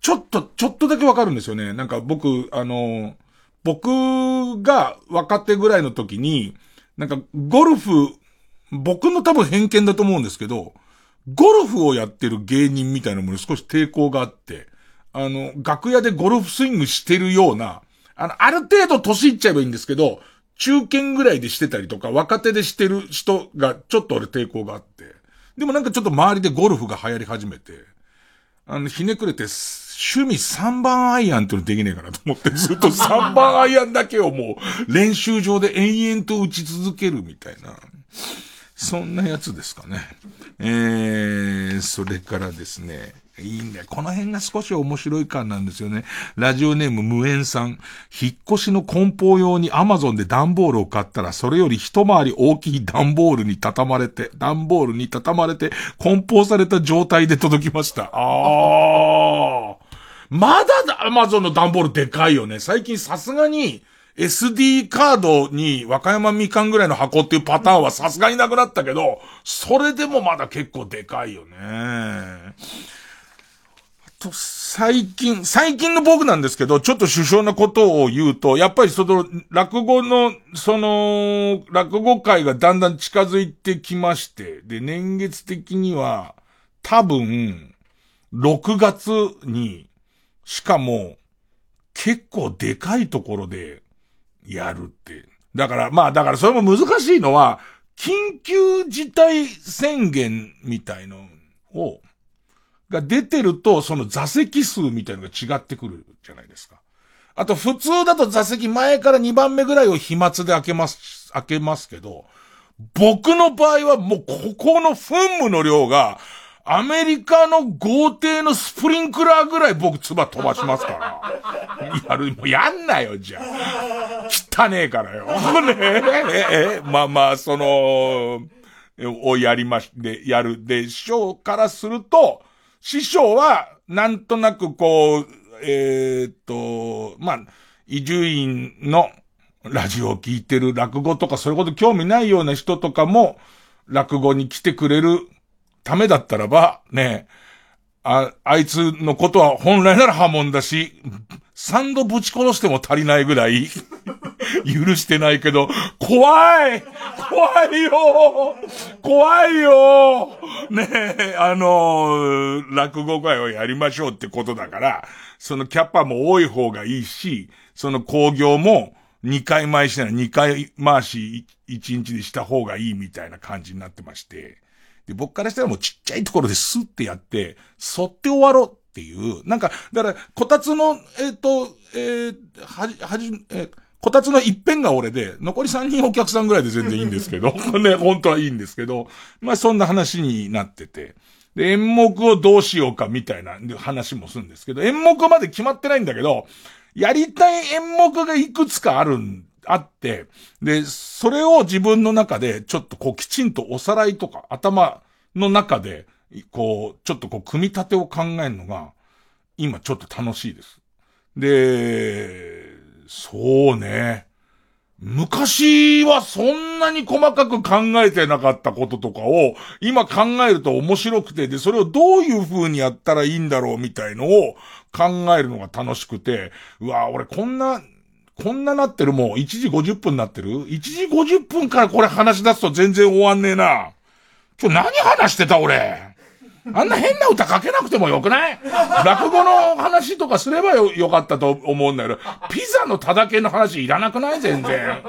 ちょっと、ちょっとだけわかるんですよね。なんか僕、あのー僕が若手ぐらいの時に、なんかゴルフ、僕の多分偏見だと思うんですけど、ゴルフをやってる芸人みたいなものに少し抵抗があって、あの、楽屋でゴルフスイングしてるような、あの、ある程度年いっちゃえばいいんですけど、中堅ぐらいでしてたりとか、若手でしてる人がちょっと俺抵抗があって。でもなんかちょっと周りでゴルフが流行り始めて、あの、ひねくれて、趣味3番アイアンってのできねえかなと思って、ずっと3番アイアンだけをもう練習場で延々と打ち続けるみたいな。そんなやつですかね。えー、それからですね。いいんだよ。この辺が少し面白い感なんですよね。ラジオネーム無縁さん。引っ越しの梱包用にアマゾンで段ボールを買ったら、それより一回り大きい段ボールに畳まれて、段ボールに畳まれて、梱包された状態で届きました。あー。まだアマゾンの段ボールでかいよね。最近さすがに SD カードに和歌山みかんぐらいの箱っていうパターンはさすがになくなったけど、それでもまだ結構でかいよね。あと、最近、最近の僕なんですけど、ちょっと首相なことを言うと、やっぱりその、落語の、その、落語会がだんだん近づいてきまして、で、年月的には、多分、6月に、しかも、結構でかいところでやるって。だから、まあ、だからそれも難しいのは、緊急事態宣言みたいのを、が出てると、その座席数みたいのが違ってくるじゃないですか。あと、普通だと座席前から2番目ぐらいを飛沫で開けます、開けますけど、僕の場合はもうここの噴霧の量が、アメリカの豪邸のスプリンクラーぐらい僕唾飛ばしますから。やる、もうやんなよ、じゃあ。汚ねえからよ。ねえ、まあまあ、その、をやりまし、で、やるでしょうからすると、師匠は、なんとなくこう、えー、っと、まあ、移住院のラジオを聞いてる落語とかそういうこと興味ないような人とかも、落語に来てくれるためだったらば、ね、あ、あいつのことは本来なら波紋だし、三度ぶち殺しても足りないぐらい、許してないけど、怖い怖いよ怖いよねえ、あの、落語会をやりましょうってことだから、そのキャッパも多い方がいいし、その工業も2回回しなら2回回し1日でした方がいいみたいな感じになってまして。で、僕からしたらもうちっちゃいところでスッてやって、沿って終わろうっていう、なんか、だから、こたつの、えっ、ー、と、えー、はじ、はじ、えー、こたつの一辺が俺で、残り3人お客さんぐらいで全然いいんですけど、ね、本当はいいんですけど、まあそんな話になってて、で、演目をどうしようかみたいな話もするんですけど、演目まで決まってないんだけど、やりたい演目がいくつかあるん、あって、で、それを自分の中でちょっとこうきちんとおさらいとか頭の中で、こう、ちょっとこう組み立てを考えるのが、今ちょっと楽しいです。で、そうね。昔はそんなに細かく考えてなかったこととかを、今考えると面白くて、で、それをどういう風にやったらいいんだろうみたいのを考えるのが楽しくて、うわ俺こんな、こんななってるもう1時50分になってる ?1 時50分からこれ話し出すと全然終わんねえな。今日何話してた俺？あんな変な歌書けなくてもよくない？落語の話とかすればよ、よかったと思うんだけど、ピザのただけの話いらなくない？全然。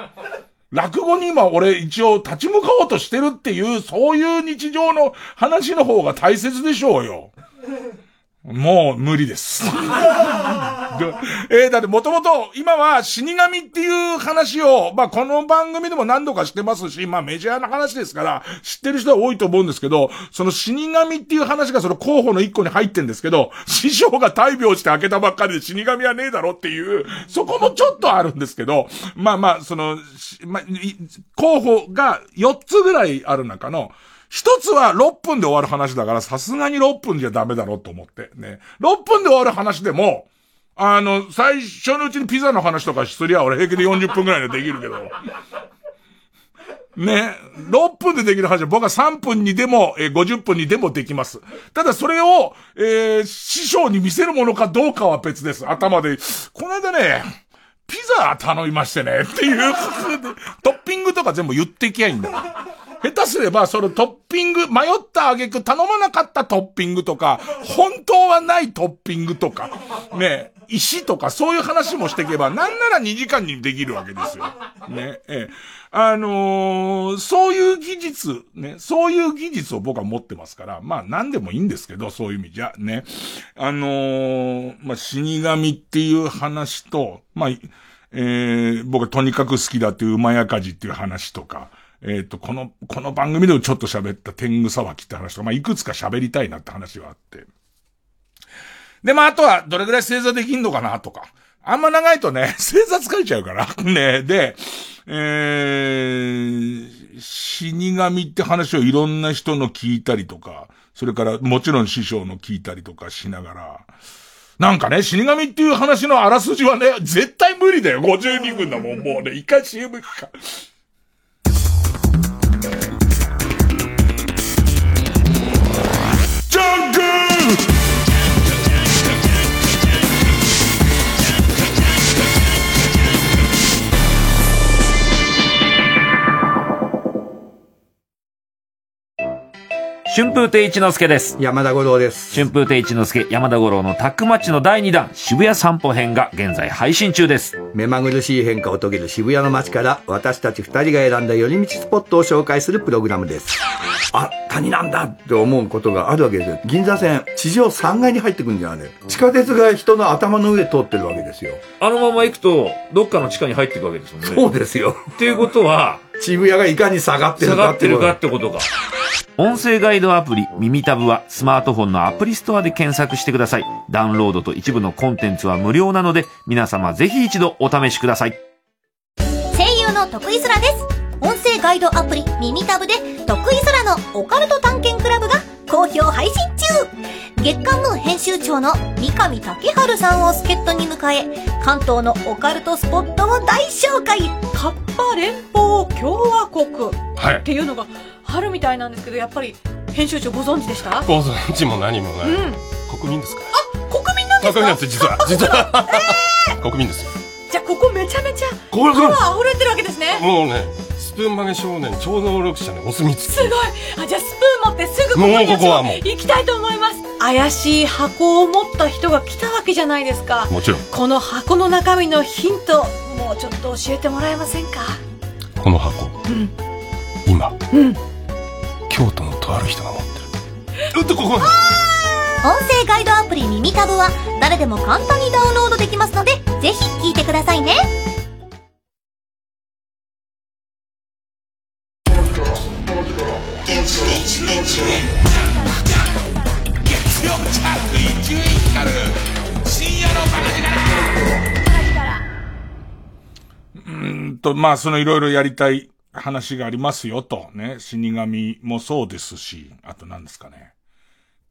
落語に今俺一応立ち向かおうとしてるっていう、そういう日常の話の方が大切でしょうよ。もう無理です。えー、だってもともと今は死神っていう話を、まあこの番組でも何度かしてますし、まあメジャーな話ですから、知ってる人は多いと思うんですけど、その死神っていう話がその候補の一個に入ってんですけど、師匠が大病して開けたばっかりで死神はねえだろっていう、そこもちょっとあるんですけど、まあまあ、その、まあ、候補が4つぐらいある中の、一つは6分で終わる話だから、さすがに6分じゃダメだろうと思って。ね。6分で終わる話でも、あの、最初のうちにピザの話とかすりゃ俺平気で40分くらいでできるけど。ね。6分でできる話は僕は3分にでも、えー、50分にでもできます。ただそれを、えー、師匠に見せるものかどうかは別です。頭で。この間ね、ピザ頼みましてね、っていう、トッピングとか全部言ってきゃいいんだ。下手すれば、そのトッピング、迷った挙句頼まなかったトッピングとか、本当はないトッピングとか、ね、石とかそういう話もしていけば、なんなら2時間にできるわけですよ。ね、ええ。あのー、そういう技術、ね、そういう技術を僕は持ってますから、まあ何でもいいんですけど、そういう意味じゃ、ね。あのー、まあ死神っていう話と、まあ、えー、僕はとにかく好きだっていう馬やかじっていう話とか、えっ、ー、と、この、この番組でもちょっと喋った天狗騒ぎって話とか、まあ、いくつか喋りたいなって話はあって。で、まあ、あとは、どれぐらい正座できんのかなとか。あんま長いとね、正座疲れちゃうから。ね、で、えー、死神って話をいろんな人の聞いたりとか、それからもちろん師匠の聞いたりとかしながら、なんかね、死神っていう話のあらすじはね、絶対無理だよ。52分だもん。もうね、一回 CM 行くか。春風亭一之輔です。山田五郎です。春風亭一之輔、山田五郎のタックマッチの第2弾、渋谷散歩編が現在配信中です。目まぐるしい変化を遂げる渋谷の街から、私たち二人が選んだ寄り道スポットを紹介するプログラムです。あ、谷なんだって思うことがあるわけですよ。銀座線、地上3階に入ってくんじゃん、ね。地下鉄が人の頭の上通ってるわけですよ。あのまま行くと、どっかの地下に入っていくわけですよね。そうですよ。っていうことは、渋谷がいかに下がってるか下がってるかってことか。音声ガイドアプリ耳タブはスマートフォンのアプリストアで検索してください。ダウンロードと一部のコンテンツは無料なので皆様ぜひ一度お試しください。声優の徳井空です。音声ガイドアプリ耳タブで徳井空のオカルト探検クラブが好評配信中。月刊ムー編集長の三上竹春さんを助っ人に迎え関東のオカルトスポットを大紹介。カッパ連邦共和国、はい、っていうのがあるみたいなんですけどやっぱり編集長ご存知でした？ご存知も何もない、うん、国民ですか？あ国民なんですか？国民なんです実は。実は、えー、国民ですじゃあここめちゃめちゃパワー溢れてるわけですね。もうねスプーン曲げ少年超能力者のお墨付きすごいあじゃあスプーン持ってすぐここにここはもう行きたいと思います怪しい箱を持った人が来たわけじゃないですかもちろんこの箱の中身のヒントもうちょっと教えてもらえませんかこの箱、うん、今、うん、京都のとある人が持ってる。うっとここ音声ガイドアプリ耳タブは誰でも簡単にダウンロードできますのでぜひ聞いてくださいねと、まあ、そのいろいろやりたい話がありますよと、ね。死神もそうですし、あと何ですかね。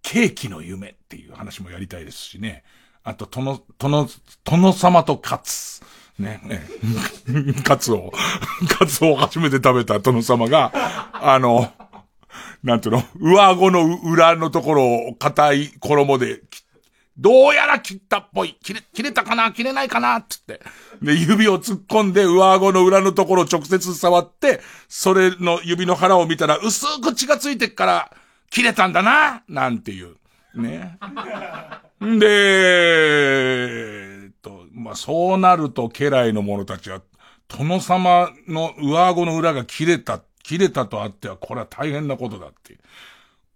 ケーキの夢っていう話もやりたいですしね。あと、殿、殿、殿様とカツ。ね、ね。カツを、カツを初めて食べた殿様が、あの、なんていうの、上顎の裏のところを硬い衣で切ってどうやら切ったっぽい。切れ、切れたかな？切れないかな？つって。で、指を突っ込んで上顎の裏のところを直接触って、それの指の腹を見たら薄く血がついてっから切れたんだななんていう。ね。で、えっと、まあ、そうなると家来の者たちは、殿様の上顎の裏が切れた、切れたとあっては、これは大変なことだって。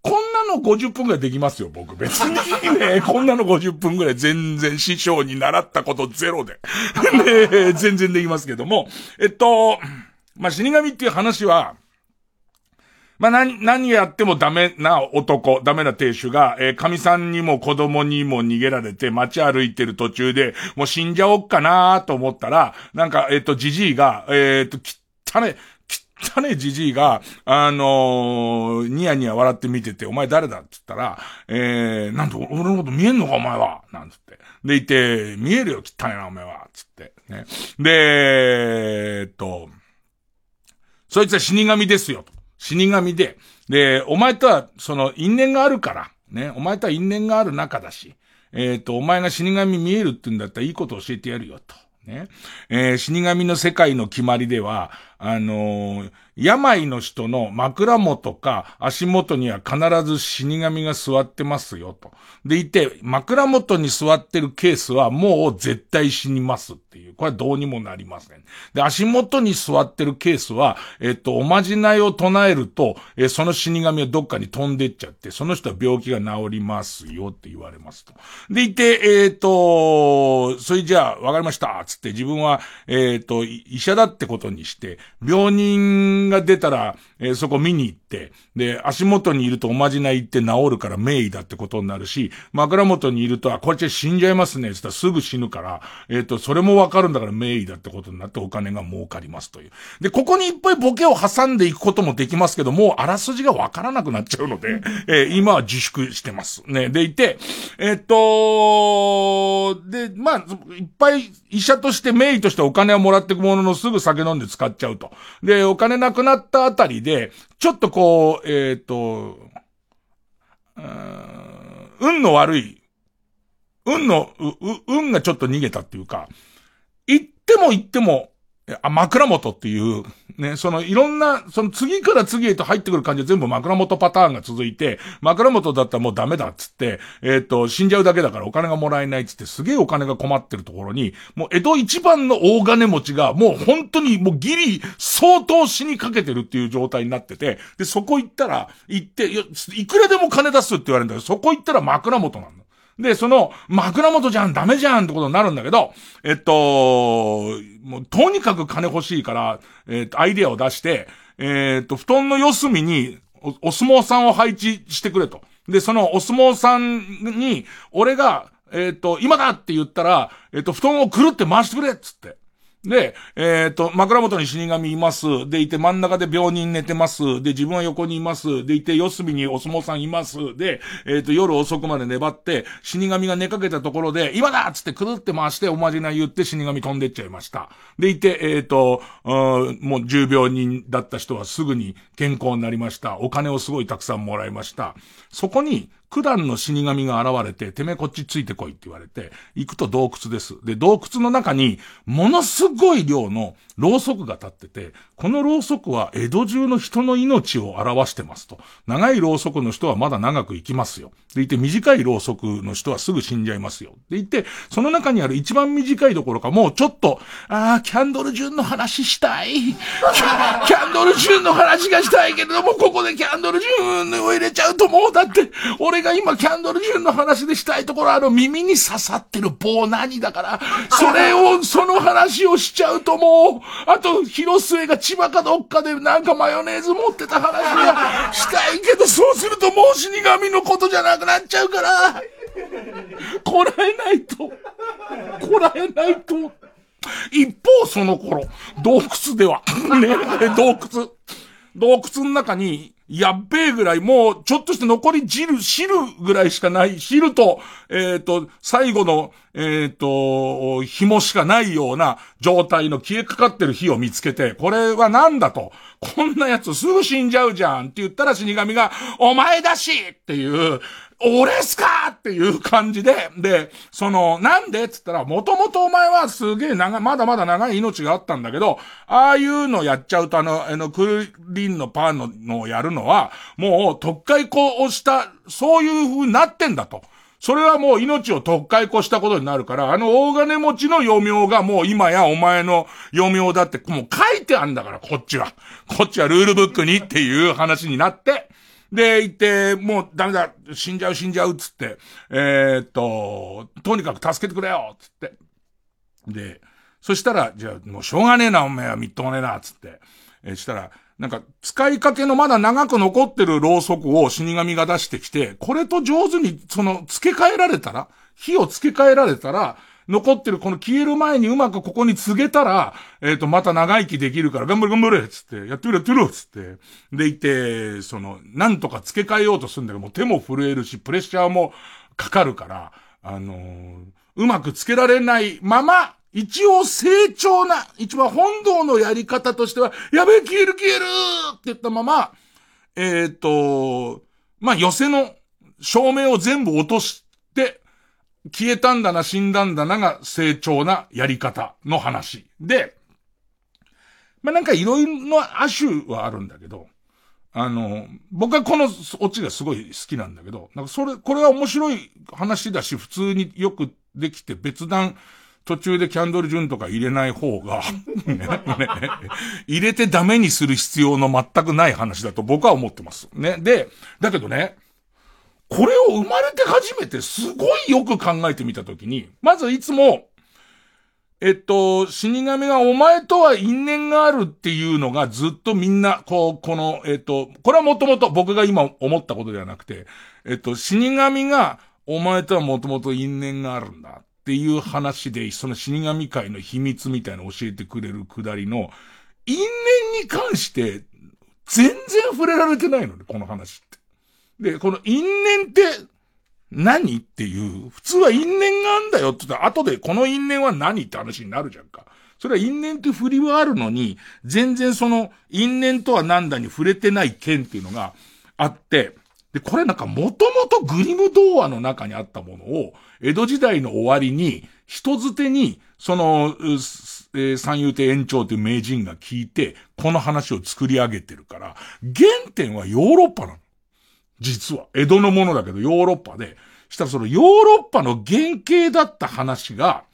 こんなの50分ぐらいできますよ、僕。別にね、こんなの50分ぐらい全然師匠に習ったことゼロで。ね、全然できますけども。えっと、まあ、死神っていう話は、まあ、何、何やってもダメな男、ダメな亭主が、えー、神さんにも子供にも逃げられて街歩いてる途中で、もう死んじゃおっかなと思ったら、なんか、えっ、と、じじいが、えっ、と、汚ね、汚ねじじいが、あのー、ニヤニヤ笑って見てて、お前誰だって言ったら、えー、なんで俺のこと見えんのかお前はなんつって。でいて、見えるよ汚いなお前はつって。ね。で、えー、っと、そいつは死神ですよ。死神で。で、お前とは、その、因縁があるから、ね。お前とは因縁がある中だし、えっ、と、お前が死神見えるって言うんだったらいいこと教えてやるよ、と。ね。えー、死神の世界の決まりでは、あのー、病の人の枕元か足元には必ず死神が座ってますよと。でいて、枕元に座ってるケースはもう絶対死にますっていう。これはどうにもなりません。で、足元に座ってるケースは、えっと、おまじないを唱えると、えその死神はどっかに飛んでっちゃって、その人は病気が治りますよって言われますと。でいて、えっ、と、それじゃあ、わかりました、つって自分は、えっ、と、医者だってことにして、病人が出たら、えー、そこ見に行って、で、足元にいるとおまじないって治るから名医だってことになるし、枕元にいると、あ、これじゃ死んじゃいますね、つったらすぐ死ぬから、えっ、ー、と、それもわかるんだから名医だってことになってお金が儲かりますという。で、ここにいっぱいボケを挟んでいくこともできますけど、もうあらすじがわからなくなっちゃうので、えー、今は自粛してます。ね、でいて、えっ、と、で、まあ、いっぱい医者として名医としてお金をもらっていくもののすぐ酒飲んで使っちゃうと。で、お金なくなったあたりで、ちょっとこう、えっ、ー、と、運の悪い、運の、う運がちょっと逃げたっていうか、行っても行っても、あ、枕元っていう、ね、そのいろんな、その次から次へと入ってくる感じで全部枕元パターンが続いて、枕元だったらもうダメだっつって、えっ、ー、と、死んじゃうだけだからお金がもらえないっつってすげえお金が困ってるところに、もう江戸一番の大金持ちがもう本当にもうギリ相当死にかけてるっていう状態になってて、で、そこ行ったら、行って、いくらでも金出すって言われるんだけど、そこ行ったら枕元なの。で、その、枕元じゃん、ダメじゃんってことになるんだけど、えっと、もう、とにかく金欲しいから、えっと、アイデアを出して、えっと、布団の四隅にお、お相撲さんを配置してくれと。で、そのお相撲さんに、俺が、えっと、今だって言ったら、えっと、布団をくるって回してくれっつって。で、えっ、ー、と、枕元に死神います。でいて、真ん中で病人寝てます。で、自分は横にいます。でいて、四隅にお相撲さんいます。で、えっ、ー、と、夜遅くまで粘って、死神が寝かけたところで、今だっつってくるって回して、おまじない言って死神飛んでっちゃいました。でいて、えっ、ー、と、もう重病人だった人はすぐに健康になりました。お金をすごいたくさんもらいました。そこに、九段の死神が現れて、てめえこっちついてこいって言われて、行くと洞窟です。で、洞窟の中に、ものすごい量のろうそくが立ってて、このろうそくは江戸中の人の命を表してますと。長いろうそくの人はまだ長く生きますよ。でいて、短いろうそくの人はすぐ死んじゃいますよ。でいて、その中にある一番短いところか、もうちょっと、ああ、キャンドルジュンの話したい。キャンドルジュンの話がしたいけれども、ここでキャンドルジュンを入れちゃうともう、だって、俺が今キャンドルジュンの話でしたいところ、あの耳に刺さってる棒何だから、それを、その話をしちゃうともう、あと、広末が千葉かどっかでなんかマヨネーズ持ってた話がしたいけど、そうするともう死神のことじゃなくなっちゃうから、こらえないと、こらえないと。一方その頃、洞窟では、ね、洞窟。洞窟の中に、やっべえぐらい、もう、ちょっとして残り汁、汁ぐらいしかない、汁と、えっ、ー、と、最後の、えっ、ー、と、紐しかないような状態の消えかかってる火を見つけて、これは何だと、こんなやつすぐ死んじゃうじゃんって言ったら死神が、お前だしっていう、俺っすかっていう感じで、で、その、なんでっつったら、もともとお前はすげえ長、まだまだ長い命があったんだけど、ああいうのやっちゃうとあの、あの、クリンのパンののをやるのは、もう特会校をした、そういう風になってんだと。それはもう命を特会越したことになるから、あの大金持ちの余命がもう今やお前の余命だってもう書いてあんだから、こっちは。こっちはルールブックにっていう話になって、で、行って、もうダメだ、死んじゃう死んじゃうっつって、えー、っと、とにかく助けてくれよっつって。で、そしたら、じゃあもうしょうがねえな、お前はみっともねえな、っつって。え、したら、なんか、使いかけのまだ長く残ってるろうそくを死神が出してきて、これと上手に、その、付け替えられたら、火を付け替えられたら、残ってるこの消える前にうまくここに告げたら、えっ、ー、と、また長生きできるから頑張れ頑張れつって、やってくれやってくれつって。でいて、その、なんとか付け替えようとするんだけど、もう手も震えるし、プレッシャーもかかるから、あのー、うまく付けられないまま、一応成長な、一番本堂のやり方としては、やべえ、消える消えるって言ったまま、えっ、ー、と、まあ、寄せの照明を全部落として、消えたんだな、死んだんだなが成長なやり方の話。で、まあ、なんかいろいろな亜種はあるんだけど、あの、僕はこのオチがすごい好きなんだけど、なんかそれ、これは面白い話だし、普通によくできて別段、途中でキャンドルジュンとか入れない方が、入れてダメにする必要の全くない話だと僕は思ってます。ね。で、だけどね、これを生まれて初めてすごいよく考えてみたときに、まずいつも、えっと、死神がお前とは因縁があるっていうのがずっとみんな、こう、この、えっと、これはもともと僕が今思ったことではなくて、えっと、死神がお前とはもともと因縁があるんだっていう話で、その死神界の秘密みたいな教えてくれるくだりの、因縁に関して全然触れられてないのね、この話って。で、この因縁って何っていう、普通は因縁があんだよって言ったら、後でこの因縁は何って話になるじゃんか。それは因縁って振りはあるのに、全然その因縁とは何だに触れてない剣っていうのがあって、で、これなんかもともとグリム童話の中にあったものを、江戸時代の終わりに、人づてに、その、えー、三遊亭延長という名人が聞いて、この話を作り上げてるから、原点はヨーロッパなの。実は。江戸のものだけどヨーロッパで、したらそのヨーロッパの原型だった話が、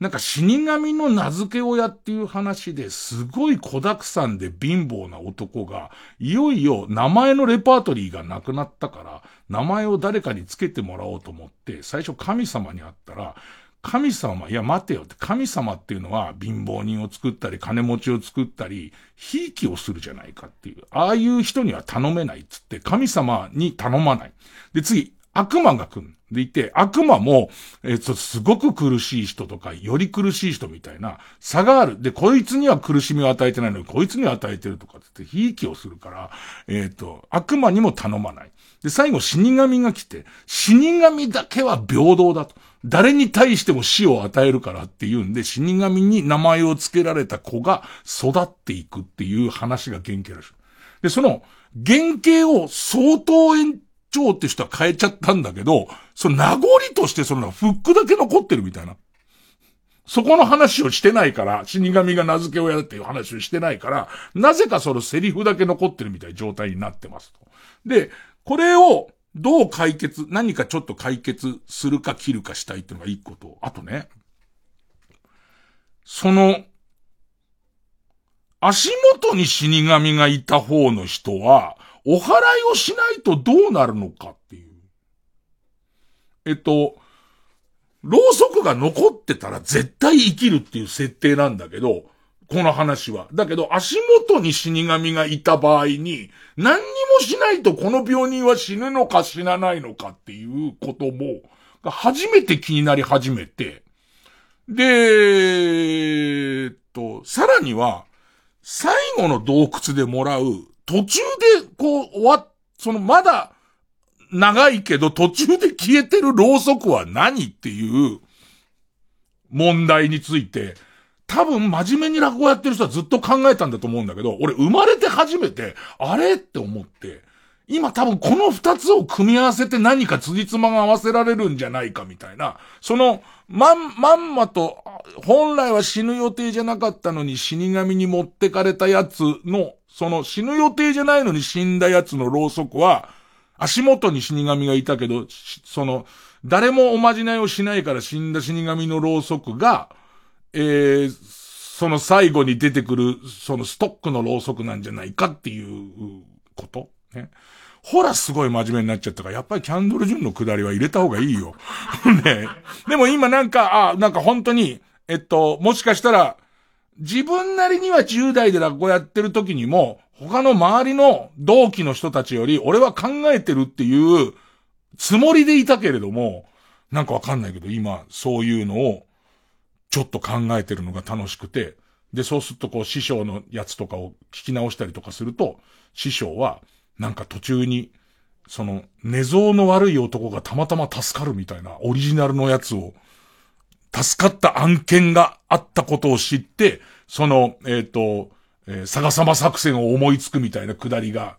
なんか死神の名付け親っていう話ですごい小沢山で貧乏な男が、いよいよ名前のレパートリーがなくなったから、名前を誰かにつけてもらおうと思って、最初神様に会ったら、神様、いや待てよって、神様っていうのは貧乏人を作ったり、金持ちを作ったり、ひいきをするじゃないかっていう。ああいう人には頼めないっつって、神様に頼まない。で、次、悪魔が来る。でいて、悪魔も、えっ、と、すごく苦しい人とか、より苦しい人みたいな差がある。で、こいつには苦しみを与えてないのに、こいつには与えてるとかって、ひいきをするから、えっ、と、悪魔にも頼まない。で、最後死神が来て、死神だけは平等だと。誰に対しても死を与えるからっていうんで、死神に名前を付けられた子が育っていくっていう話が原型らしい。で、その原型を相当長って人は変えちゃったんだけど、その名残としてそのフックだけ残ってるみたいな。そこの話をしてないから、死神が名付け親っていう話をしてないから、なぜかそのセリフだけ残ってるみたいな状態になってますと。で、これをどう解決、何かちょっと解決するか切るかしたいっていうのが一個と、あとね、その、足元に死神がいた方の人は、お祓いをしないとどうなるのかっていう。えっと、ろうそくが残ってたら絶対生きるっていう設定なんだけど、この話は。だけど、足元に死神がいた場合に、何にもしないとこの病人は死ぬのか死なないのかっていうことも、初めて気になり始めて、で、えっと、さらには、最後の洞窟でもらう、途中で、こう、終わっその、まだ、長いけど途中で消えてるろうそくは何っていう問題について、多分真面目に落語やってる人はずっと考えたんだと思うんだけど、俺生まれて初めて、あれって思って、今多分この二つを組み合わせて何か辻褄が合わせられるんじゃないかみたいな、その、まん、まんまと、本来は死ぬ予定じゃなかったのに死神に持ってかれたやつの、その死ぬ予定じゃないのに死んだやつのろうそくは、足元に死神がいたけど、その、誰もおまじないをしないから死んだ死神のろうそくが、えー、その最後に出てくる、そのストックのろうそくなんじゃないかっていうこと？ね。ほらすごい真面目になっちゃったから、やっぱりキャンドルジュンの下りは入れた方がいいよ。ね。でも今なんか、あ、なんか本当に、えっと、もしかしたら、自分なりには10代で落語やってる時にも、他の周りの同期の人たちより、俺は考えてるっていうつもりでいたけれども、なんかわかんないけど、今、そういうのを、ちょっと考えてるのが楽しくて、で、そうするとこう、師匠のやつとかを聞き直したりとかすると、師匠は、なんか途中に、その、寝相の悪い男がたまたま助かるみたいな、オリジナルのやつを、助かった案件があったことを知って、その、えっ、ー、と、えー、逆さま作戦を思いつくみたいなくだりが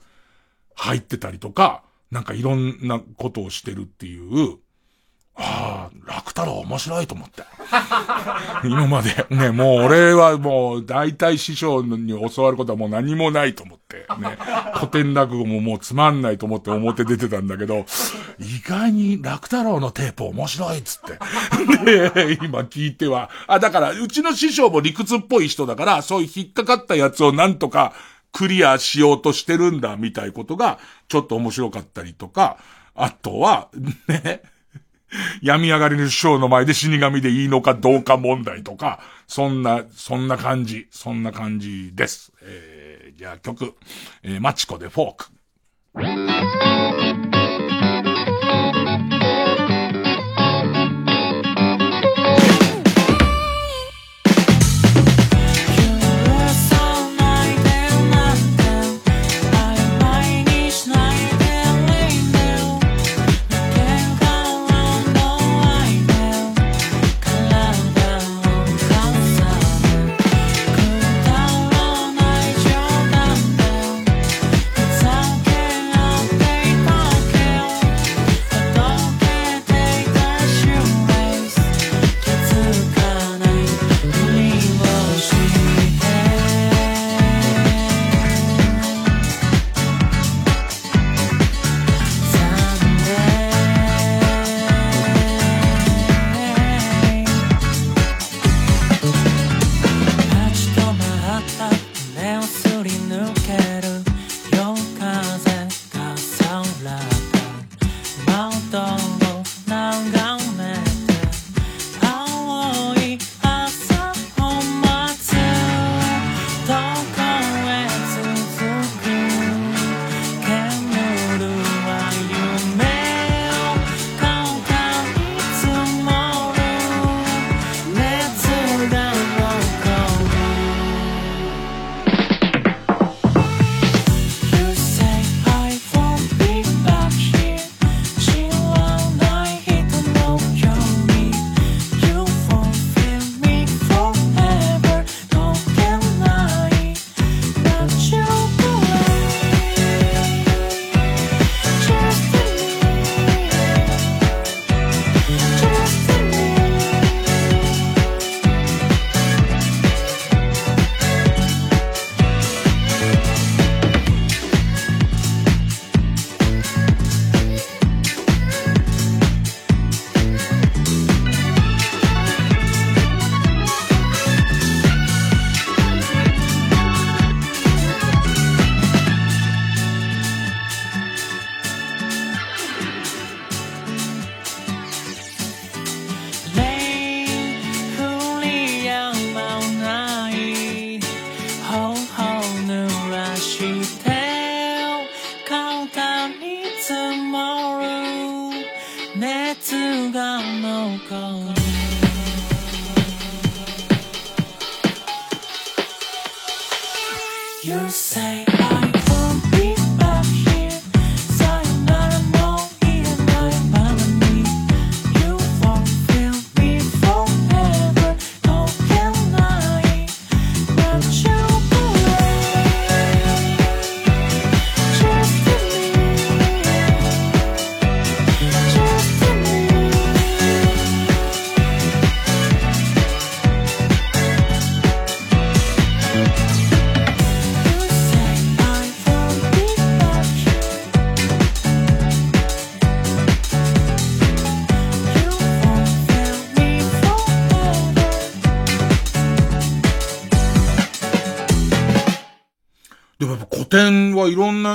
入ってたりとか、なんかいろんなことをしてるっていう、ああ、楽太郎面白いと思って。今まで、ね、もう俺はもう大体師匠に教わることはもう何もないと思って、ね、古典落語ももうつまんないと思って表出てたんだけど、意外に楽太郎のテープ面白いっつって。で、今聞いては、あ、だからうちの師匠も理屈っぽい人だから、そういう引っかかったやつをなんとかクリアしようとしてるんだみたいことが、ちょっと面白かったりとか、あとは、ね、病み上がりの師匠の前で死神でいいのかどうか問題とか、そんな、そんな感じ、そんな感じです。えー、じゃあ曲、えー、マチコでフォーク。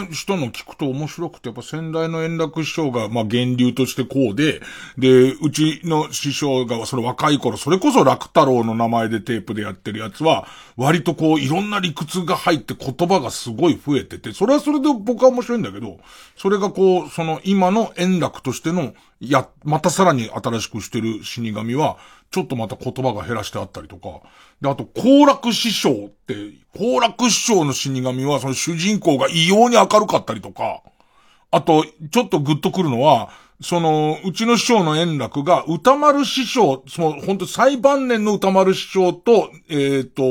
な人の聞くと面白くて、やっぱ先代の円楽師匠が、まあ源流としてこうで、で、うちの師匠がその若い頃、それこそ楽太郎の名前でテープでやってるやつは、割とこういろんな理屈が入って言葉がすごい増えてて、それはそれで僕は面白いんだけど、それがこう、その今の円楽としての、や、またさらに新しくしてる死神は、ちょっとまた言葉が減らしてあったりとか。で、あと、好楽師匠って、好楽師匠の死神は、その主人公が異様に明るかったりとか。あと、ちょっとグッとくるのは、その、うちの師匠の円楽が、歌丸師匠、その、本当最晩年の歌丸師匠と、えっ、と、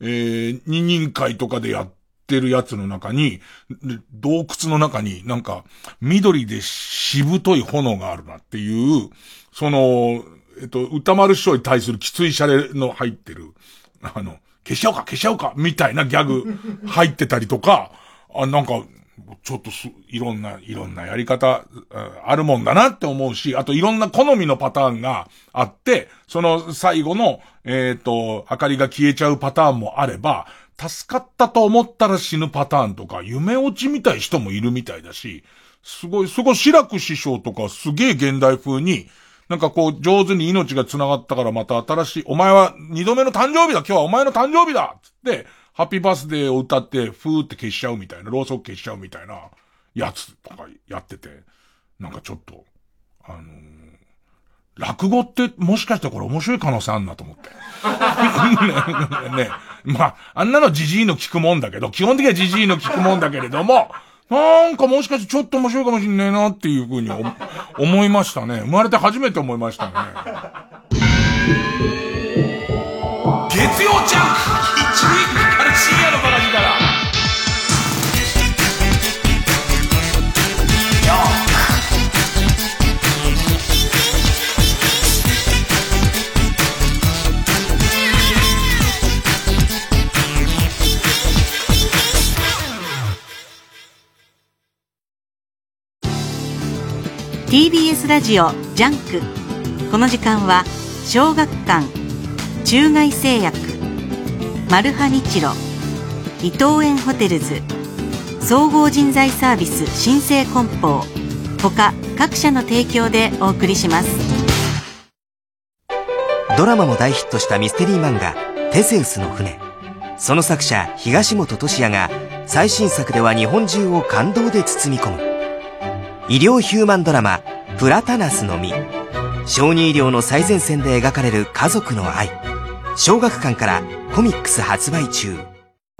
えー、二人会とかでやってるやつの中に、洞窟の中になんか、緑でしぶとい炎があるなっていう、その、えっと、歌丸師匠に対するきついシャレの入ってる、あの、消しちゃおうか消しちゃおうかみたいなギャグ入ってたりとか、あ、なんか、ちょっとす、いろんな、いろんなやり方、あるもんだなって思うし、あといろんな好みのパターンがあって、その最後の、えっ、と、明かりが消えちゃうパターンもあれば、助かったと思ったら死ぬパターンとか、夢落ちみたい人もいるみたいだし、すごい、すごい、白く師匠とかすげえ現代風に、なんかこう、上手に命が繋がったからまた新しい、お前は二度目の誕生日だ今日はお前の誕生日だつって、ハッピーバースデーを歌って、ふーって消しちゃうみたいな、ろうそく消しちゃうみたいな、やつとかやってて、なんかちょっと、あのー落語ってもしかしてこれ面白い可能性あんなと思って。ねねまあ、あんなのジジイの聞くもんだけど、基本的にはジジイの聞くもんだけれども、なんかもしかしてちょっと面白いかもしんねえなっていうふうに思 思いましたね。生まれて初めて思いましたね。月曜ジャンク TBS ラジオジャンク。この時間は小学館中外製薬マルハニチロ伊藤園ホテルズ総合人材サービス新生梱包他各社の提供でお送りします。ドラマも大ヒットしたミステリー漫画「テセウスの船」その作者東本俊也が最新作では日本中を感動で包み込む。医療ヒューマンドラマ「プラタナスの実」小児医療の最前線で描かれる家族の愛小学館からコミックス発売中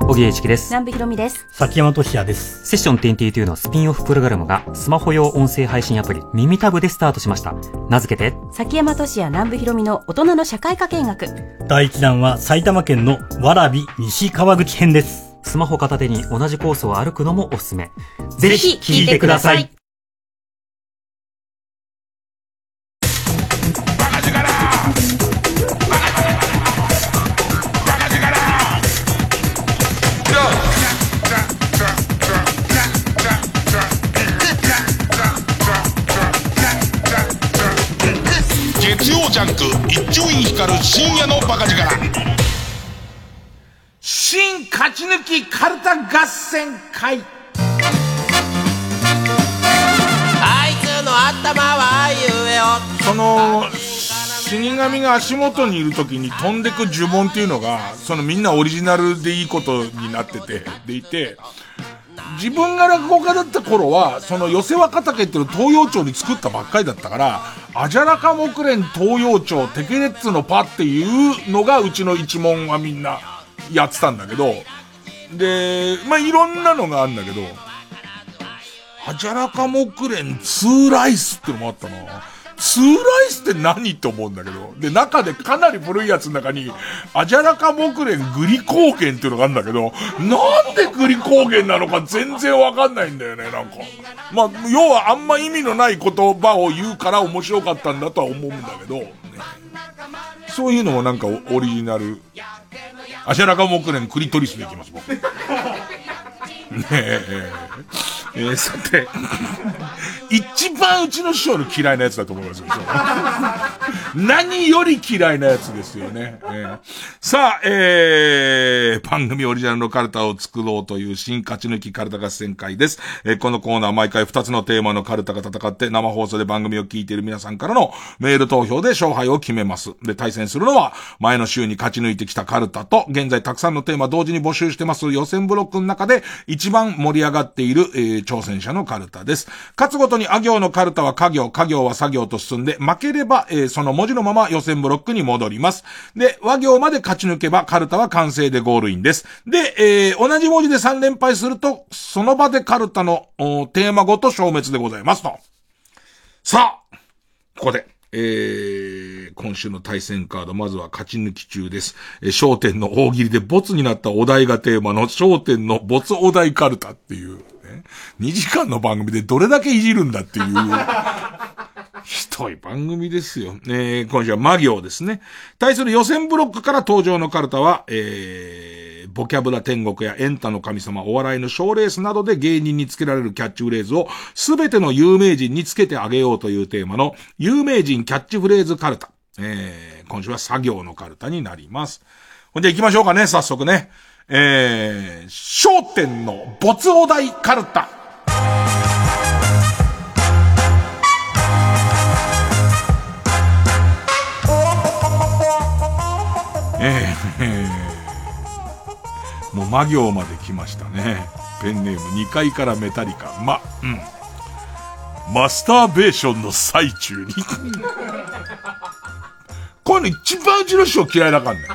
小木栄一です。南部ひろみです。崎山俊也です。セッション22のスピンオフプログラムがスマホ用音声配信アプリ耳タブでスタートしました。名付けて、崎山俊也南部ひろみの大人の社会科見学。第1弾は埼玉県のわらび西川口編です。スマホ片手に同じコースを歩くのもおすすめ。ぜひ聞いてください。ジャンク一丁院光る深夜のバカ力。新勝ち抜きカルタ合戦会。あいつの頭はゆえよその死神が足元にいる時に飛んでく呪文っていうのがそのみんなオリジナルでいいことになってて。でいて自分が落語家だった頃は、その寄せ若竹っていうの東洋町に作ったばっかりだったから、アジャラカ木蓮東洋町テケレッツのパっていうのがうちの一門はみんなやってたんだけど、で、まあ、いろんなのがあるんだけど、アジャラカ木蓮ツーライスってのもあったな。ツーライスって何って思うんだけど。で、中でかなり古いやつの中に、アジャラカ木蓮グリ高原っていうのがあるんだけど、なんでグリ高原なのか全然わかんないんだよね、なんか。まあ、要はあんま意味のない言葉を言うから面白かったんだとは思うんだけど、ねそういうのもなんかオリジナル。アジャラカ木蓮クリトリスでいきます、僕。ねえ。えー、さて、一番うちの師匠の嫌いなやつだと思いますよ。何より嫌いなやつですよね。えーさあ、えー、番組オリジナルのカルタを作ろうという新勝ち抜きカルタ合戦会です。えーこのコーナー毎回2つのテーマのカルタが戦って生放送で番組を聞いている皆さんからのメール投票で勝敗を決めます。で、対戦するのは前の週に勝ち抜いてきたカルタと現在たくさんのテーマ同時に募集してます予選ブロックの中で一番盛り上がっている、えー挑戦者のカルタです。勝つごとにあ行のカルタは家行、家行は作業と進んで負ければ、えーその文字のまま予選ブロックに戻ります。で、和行まで勝ち抜けばカルタは完成でゴールインです。で、えー同じ文字で3連敗すると、その場でカルタのテーマごと消滅でございますと。さあ、ここで、えー、今週の対戦カード、まずは勝ち抜き中です。えー、焦点の大喜利でボツになったお題がテーマの焦点のボツお題カルタっていう、ね、2時間の番組でどれだけいじるんだっていう、ひどい番組ですよ。えー、今週は魔行ですね。対する予選ブロックから登場のカルタは、えー、ボキャブラ天国やエンタの神様、お笑いの賞レースなどで芸人につけられるキャッチフレーズをすべての有名人につけてあげようというテーマの有名人キャッチフレーズカルタ。えー、今週は作業のカルタになります。ほんじゃ行きましょうかね、早速ね。えー、焦点の没お題カルタ。えー、えもう魔行まで来ましたね。ペンネーム2階からメタリカ。ま、うん。マスターベーションの最中に。こういうの一番うちの師匠嫌いだからね。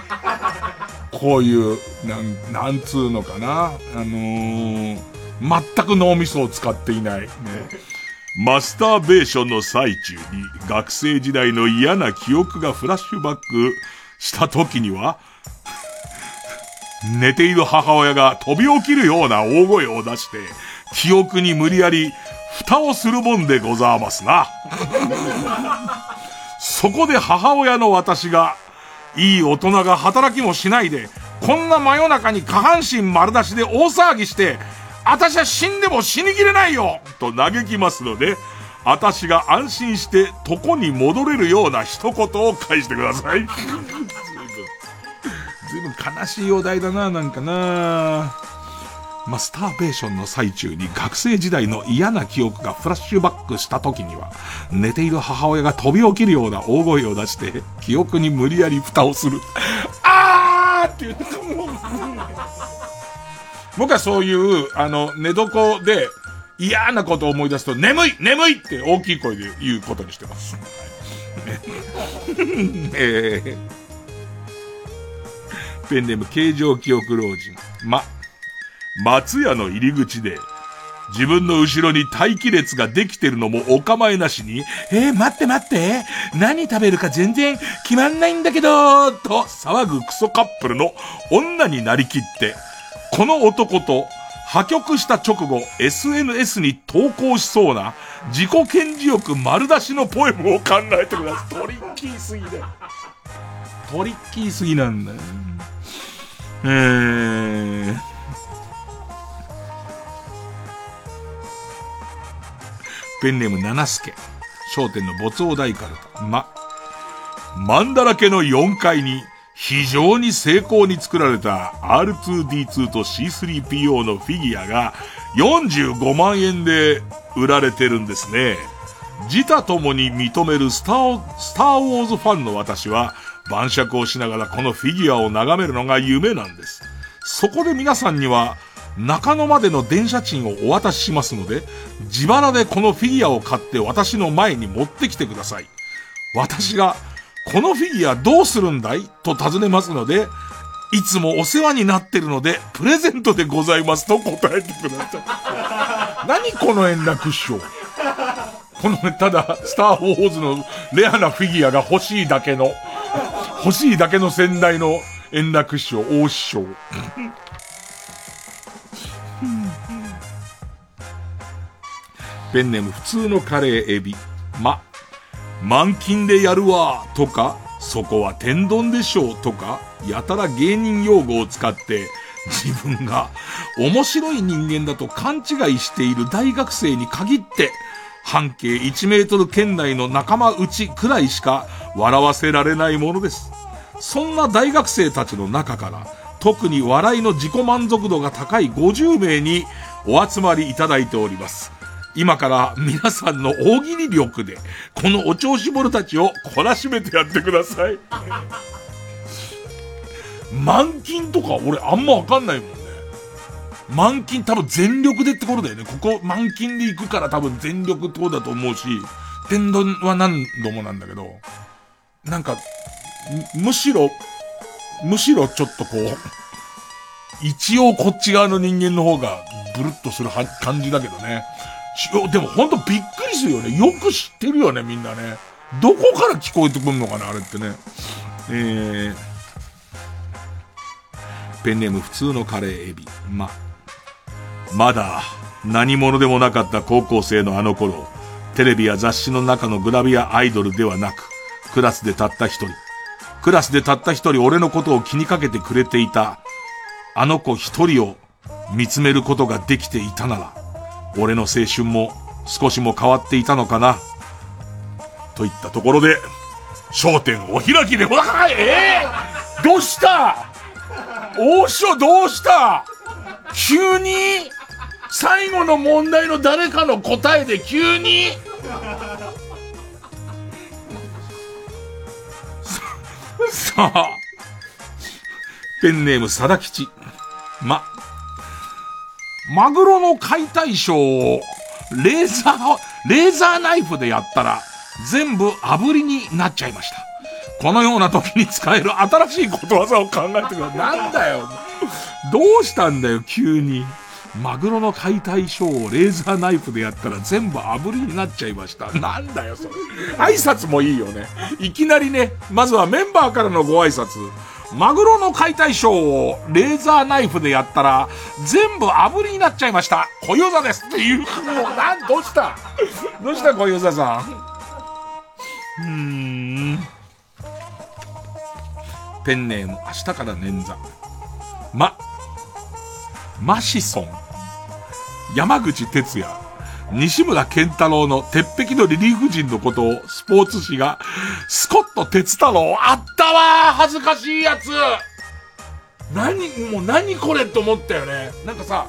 こういう、なん、なんつうのかな。あのー、全く脳みそを使っていない。ね。マスターベーションの最中に学生時代の嫌な記憶がフラッシュバックした時には、寝ている母親が飛び起きるような大声を出して、記憶に無理やり蓋をするもんでございますな。そこで母親の私が、いい大人が働きもしないで、こんな真夜中に下半身丸出しで大騒ぎして、私は死んでも死にきれないよと嘆きますので、私が安心して床に戻れるような一言を返してください。ずいぶん、悲しいお題だな、なんかな。マスターベーションの最中に学生時代の嫌な記憶がフラッシュバックした時には、寝ている母親が飛び起きるような大声を出して、記憶に無理やり蓋をする。あーって言ってもう、僕はそういう、あの、寝床で嫌なことを思い出すと、眠い眠いって大きい声で言うことにしてます。えー、ペンネーム形状記憶老人。ま、松屋の入り口で、自分の後ろに待機列ができてるのもお構いなしに、えー、待って待って、何食べるか全然決まんないんだけど、と騒ぐクソカップルの女になりきって、この男と破局した直後 SNS に投稿しそうな自己顕示欲丸出しのポエムを考えてください。トリッキーすぎだよ。トリッキーすぎなんだよ。えー、ペンネーム七助。商店の没大大カルタ。ま、マンだらけの4階に非常に精巧に作られた R2D2 と C3PO のフィギュアが45万円で売られてるんですね。自他ともに認めるスター、スターウォーズファンの私は晩酌をしながらこのフィギュアを眺めるのが夢なんです。そこで皆さんには中野までの電車賃をお渡ししますので、自腹でこのフィギュアを買って私の前に持ってきてください。私が、このフィギュアどうするんだい？と尋ねますので、いつもお世話になってるので、プレゼントでございますと答えてください。何この円楽師匠？この、ただ、スター・ウォーズのレアなフィギュアが欲しいだけの、欲しいだけの先代の円楽師匠、大師匠。ペンネーム普通のカレーエビ。ま、満勤でやるわ、とか、そこは天丼でしょう、とか、やたら芸人用語を使って、自分が面白い人間だと勘違いしている大学生に限って、半径1メートル圏内の仲間内くらいしか笑わせられないものです。そんな大学生たちの中から、特に笑いの自己満足度が高い50名にお集まりいただいております。今から皆さんの大喜利力で、このお調子者たちを懲らしめてやってください。満勤とか俺あんまわかんないもんね。満勤多分全力でってことだよね。ここ満勤で行くから多分全力ってことだと思うし、天丼は何度もなんだけど、なんか、むしろ、むしろちょっとこう、一応こっち側の人間の方がブルッとするは感じだけどね。でもほんとびっくりするよね。よく知ってるよね、みんなね。どこから聞こえてくんのかな、あれってね。えー、ペンネーム普通のカレーエビ。ま、まだ何者でもなかった高校生のあの頃、テレビや雑誌の中のグラビアアイドルではなく、クラスでたった一人。クラスでたった一人俺のことを気にかけてくれていた、あの子一人を見つめることができていたなら、俺の青春も少しも変わっていたのかな。といったところで、焦点お開きでございえー、どうした？大将どうした？急に？最後の問題の誰かの答えで急に？さあ、ペンネームさだきち。ま、マグロの解体ショーをレーザー、レーザーナイフでやったら全部炙りになっちゃいました。このような時に使える新しいことわざを考えてください。なんだよ。どうしたんだよ、急に。マグロの解体ショーをレーザーナイフでやったら全部炙りになっちゃいました。なんだよ、それ。挨拶もいいよね。いきなりね、まずはメンバーからのご挨拶。マグロの解体ショーをレーザーナイフでやったら全部炙りになっちゃいました。小遊三ですっていう。もう、なん、どうした？どうした小遊三さん？うん。ペンネーム、明日から捻挫。ま、マシソン。山口哲也。西村健太郎の鉄壁のリリーフ陣のことをスポーツ紙が、スコット哲太郎、あったわ恥ずかしいやつ何、もう何これって思ったよね。なんかさ、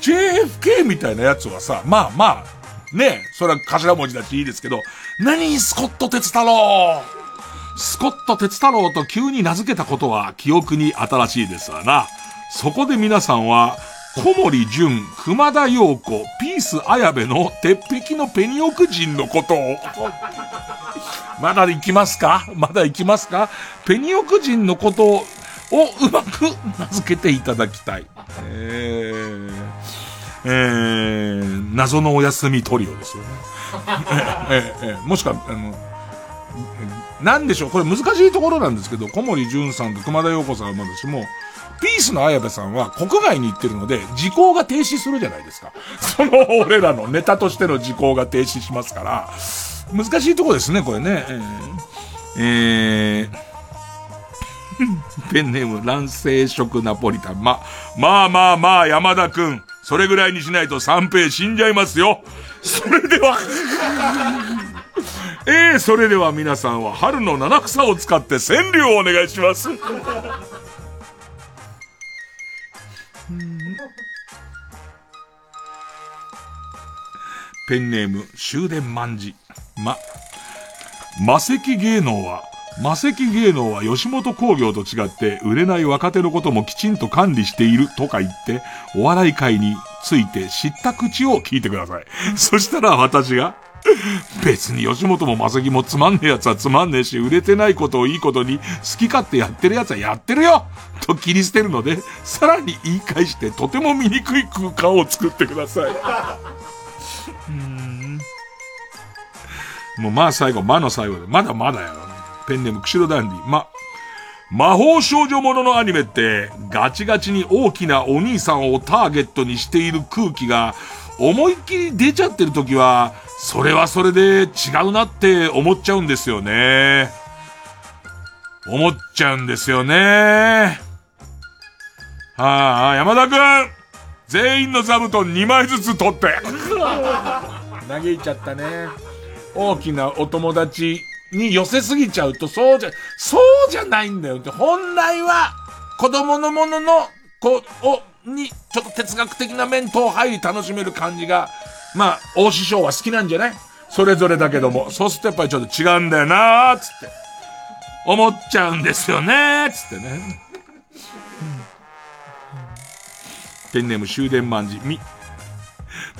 JFK みたいなやつはさ、まあまあ、ねそれは頭文字だしいいですけど、何スコット哲太郎スコット哲太郎と急に名付けたことは記憶に新しいですわな。そこで皆さんは、小森純、熊田陽子、ピース綾部の鉄壁のペニオク人のことを。まだ行きますか？まだ行きますか？ペニオク人のことをうまく名付けていただきたい。えー、えー、謎のお休みトリオですよね。ええええもしくは、あの、なんでしょう、これ難しいところなんですけど、小森純さんと熊田陽子さんはまだしも、ピースの綾部さんは国外に行ってるので、時効が停止するじゃないですか。その俺らのネタとしての時効が停止しますから、難しいとこですね、これね。えー、え ペンネーム乱世食ナポリタン。ま、まあまあまあ、山田くん。それぐらいにしないと三平死んじゃいますよ。それでは ええそれでは皆さんは春の七草を使って川柳をお願いします。ペンネーム終電万事。ま、魔石芸能は魔石芸能は吉本工業と違って売れない若手のこともきちんと管理しているとか言って、お笑い界について知った口を聞いてください。そしたら私が、別に吉本も魔石もつまんねえ奴はつまんねえし、売れてないことをいいことに好き勝手やってる奴はやってるよと切り捨てるので、さらに言い返してとても醜い空間を作ってください。もうまあ最後、まの最後で、まだまだやろ。ねペンネーム、釧路ダンディ。ま、魔法少女もののアニメって、ガチガチに大きなお兄さんをターゲットにしている空気が、思いっきり出ちゃってる時は、それはそれで違うなって思っちゃうんですよね。思っちゃうんですよね。はあ、山田くん全員の座布団2枚ずつ取って。投げちゃったね。大きなお友達に寄せすぎちゃうと、そうじゃ、そうじゃないんだよって。本来は、子供のものの、こ、を、に、ちょっと哲学的な面等入り楽しめる感じが、まあ、大師匠は好きなんじゃない？それぞれだけども、そうするとやっぱりちょっと違うんだよなーつって。思っちゃうんですよねーつってね。ペンネーム終電万事、み、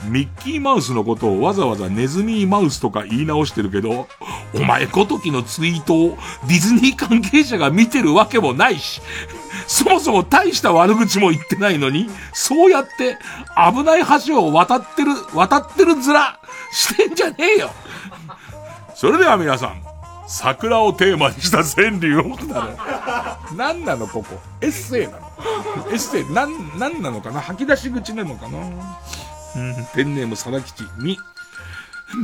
ミッキーマウスのことをわざわざネズミーマウスとか言い直してるけど、お前ごときのツイートをディズニー関係者が見てるわけもないし、そもそも大した悪口も言ってないのに、そうやって危ない橋を渡ってる、渡ってる面してんじゃねえよ。それでは皆さん、桜をテーマにした川柳をなる。何なのここ？エッセイなの？エッセイ、なん、なんなのかな？吐き出し口なのかな？うん、ペンネーム貞吉、み、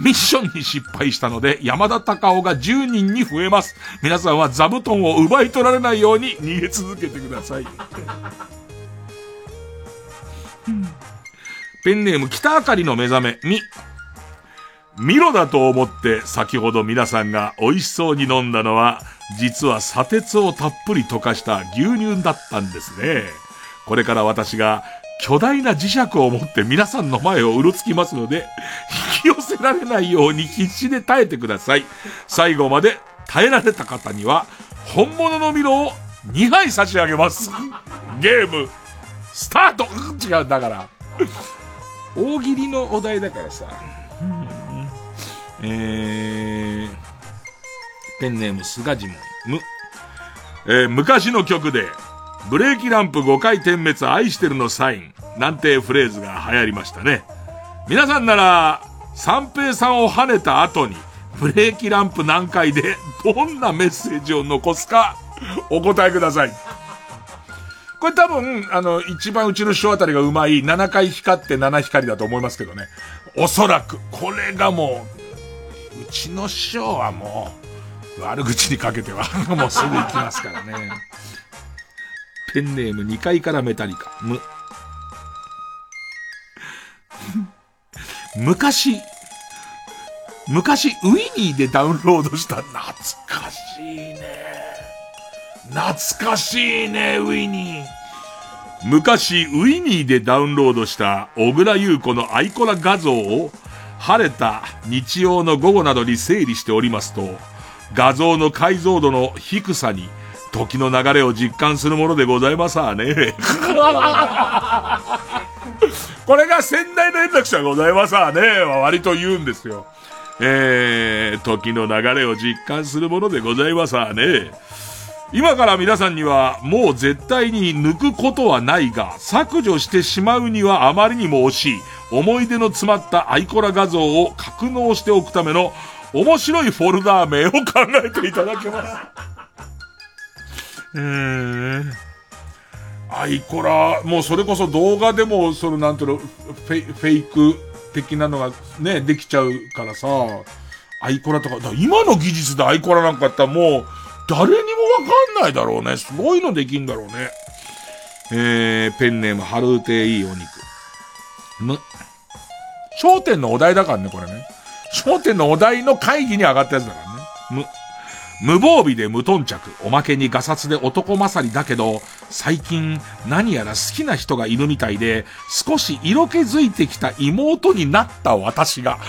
ミッションに失敗したので、山田隆夫が10人に増えます。皆さんは座布団を奪い取られないように逃げ続けてください。ペンネーム北あかりの目覚め、み、ミロだと思って先ほど皆さんが美味しそうに飲んだのは、実は砂鉄をたっぷり溶かした牛乳だったんですね。これから私が巨大な磁石を持って皆さんの前をうろつきますので、引き寄せられないように必死で耐えてください。最後まで耐えられた方には、本物のミロを2杯差し上げます。ゲーム、スタート違う、だから。大喜利のお題だからさ。えー、ペンネームスガジモン、む、えー昔の曲で、ブレーキランプ5回点滅愛してるのサイン、なんてフレーズが流行りましたね。皆さんなら、三平さんを跳ねた後に、ブレーキランプ何回で、どんなメッセージを残すか、お答えください。これ多分、あの、一番うちの師匠あたりがうまい、7回光って7光だと思いますけどね。おそらく、これがもう、うちの師匠はもう、悪口にかけては、もうすぐ行きますからね。ペンネーム2階からメタリカ。む。昔、昔、ウィニーでダウンロードした懐かしいね。懐かしいね、ウィニー。昔、ウィニーでダウンロードした小倉優子のアイコラ画像を晴れた日曜の午後などに整理しておりますと、画像の解像度の低さに時の流れを実感するものでございますわね。これが仙台連絡者ございますわね。は割と言うんですよ。えー、時の流れを実感するものでございますわね。今から皆さんにはもう絶対に抜くことはないが、削除してしまうにはあまりにも惜しい、思い出の詰まったアイコラ画像を格納しておくための面白いフォルダー名を考えていただけます。えー、アイコラ、もうそれこそ動画でも、そのなんていうの、フェイフェイク的なのがね、できちゃうからさ、アイコラとか、だ今の技術でアイコラなんかやったらもう、誰にもわかんないだろうね。すごいのできんだろうね。えー、ペンネーム、ハルーテいいお肉。む。焦点のお題だからね、これね。焦点のお題の会議に上がったやつだからね。む。無防備で無頓着。おまけにガサツで男勝りだけど、最近何やら好きな人がいるみたいで、少し色気づいてきた妹になった私が。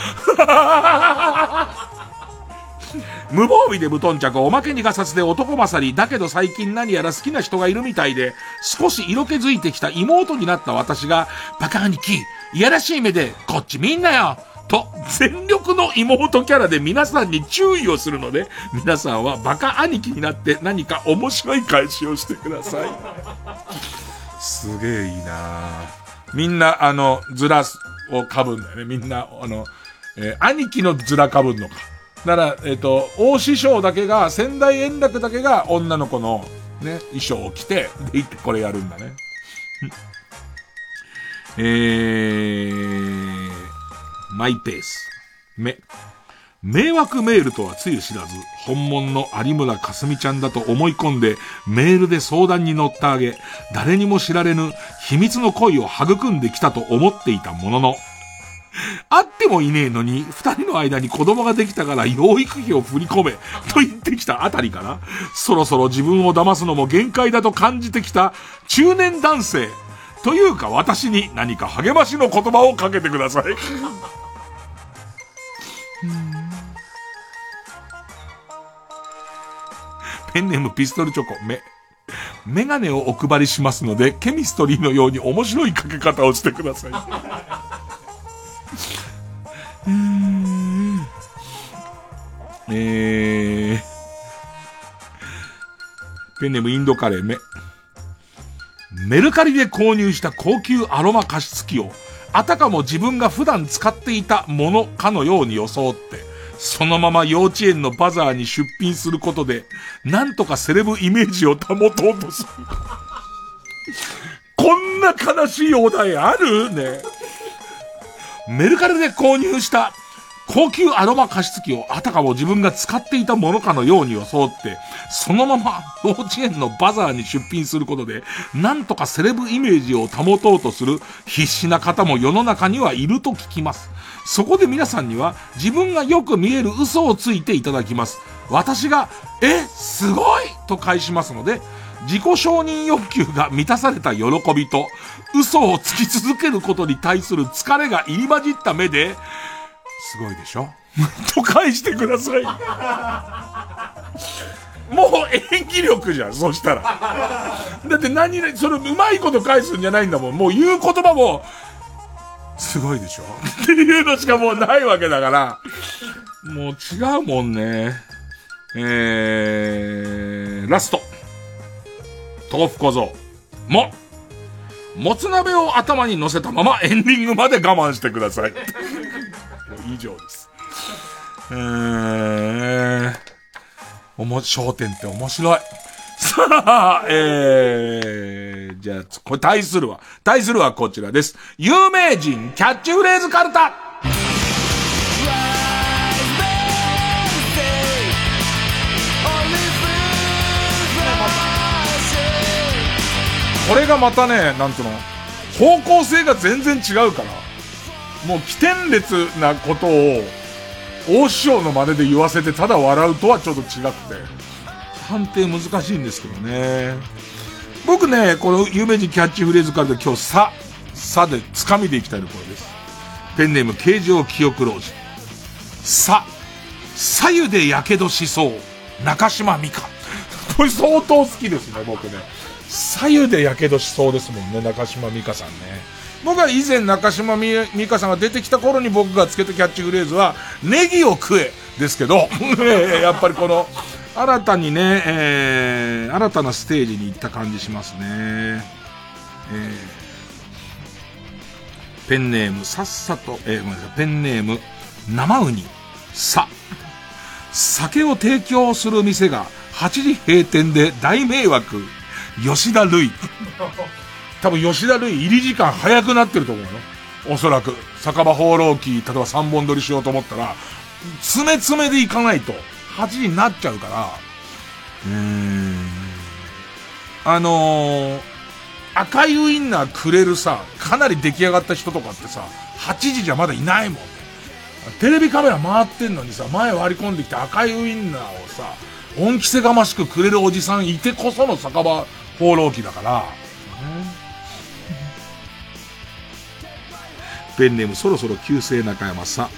無防備で無頓着、おまけにガサツで男勝り、だけど最近何やら好きな人がいるみたいで、少し色気づいてきた妹になった私が、バカ兄貴、いやらしい目で、こっち見んなよと、全力の妹キャラで皆さんに注意をするので、皆さんはバカ兄貴になって何か面白い返しをしてください。すげえいいなみんな、あの、ズラを被るんだよね。みんな、あの、えー兄貴のズラ被るのか。だから、えっ、と、大師匠だけが、仙台円楽だけが女の子のね、衣装を着て、で、これやるんだね。えー、マイペース。め。迷惑メールとはつゆ知らず、本物の有村架純ちゃんだと思い込んで、メールで相談に乗ってあげ、誰にも知られぬ秘密の恋を育んできたと思っていたものの、会ってもいねえのに、二人の間に子供ができたから養育費を振り込め、と言ってきたあたりから、そろそろ自分を騙すのも限界だと感じてきた中年男性、というか私に何か励ましの言葉をかけてください。ペンネームピストルチョコ、め、メガネをお配りしますので、ケミストリーのように面白いかけ方をしてください。えー、ペンネームインドカレーめ。メルカリで購入した高級アロマ加湿器を、あたかも自分が普段使っていたものかのように装って、そのまま幼稚園のバザーに出品することで、なんとかセレブイメージを保とうとする。こんな悲しいお題あるね。メルカリで購入した高級アロマ加湿器をあたかも自分が使っていたものかのように装って、そのまま幼稚園のバザーに出品することで、なんとかセレブイメージを保とうとする必死な方も世の中にはいると聞きます。そこで皆さんには自分がよく見える嘘をついていただきます。私が、え、すごいと返しますので、自己承認欲求が満たされた喜びと、嘘をつき続けることに対する疲れが入り混じった目で、すごいでしょ？と返してください。もう演技力じゃん、そしたら。だって何々、それうまいこと返すんじゃないんだもん。もう言う言葉も、すごいでしょ？っていうのしかもうないわけだから、もう違うもんね。えー、ラスト。豆腐小僧。も、もつ鍋を頭に乗せたままエンディングまで我慢してください。以上です。えー、おも、焦点って面白い。さあ、えー、じゃあ、これ対するは、対するはこちらです。有名人キャッチフレーズカルタこれがまたね、なんとの、方向性が全然違うから、もう起点列なことを、大師匠の真似で言わせてただ笑うとはちょっと違くて、判定難しいんですけどね。僕ね、この有名人キャッチフレーズからで今日、さ、さで掴みでいきたいところです。ペンネーム、形状記憶老人。さ、左右で火傷しそう、中島美香。これ相当好きですね、僕ね。左右で火傷しそうですもんね、中島美香さんね。僕は以前中島美香さんが出てきた頃に僕がつけたキャッチフレーズは、ネギを食えですけど、やっぱりこの、新たにね、えー、新たなステージに行った感じしますね。えー、ペンネーム、さっさと、えー、ごめんなさい、ペンネーム、生ウニ、さ。酒を提供する店が8時閉店で大迷惑。吉田類。多分吉田類入り時間早くなってると思うよ。おそらく。酒場放浪記、例えば3本撮りしようと思ったら、詰め詰めで行かないと、8時になっちゃうから、うーん。あのー、赤いウインナーくれるさ、かなり出来上がった人とかってさ、8時じゃまだいないもんね。テレビカメラ回ってんのにさ、前割り込んできて赤いウインナーをさ、恩着せがましくくれるおじさんいてこその酒場放浪記だから、ペンネームそろそろ旧姓中山さん。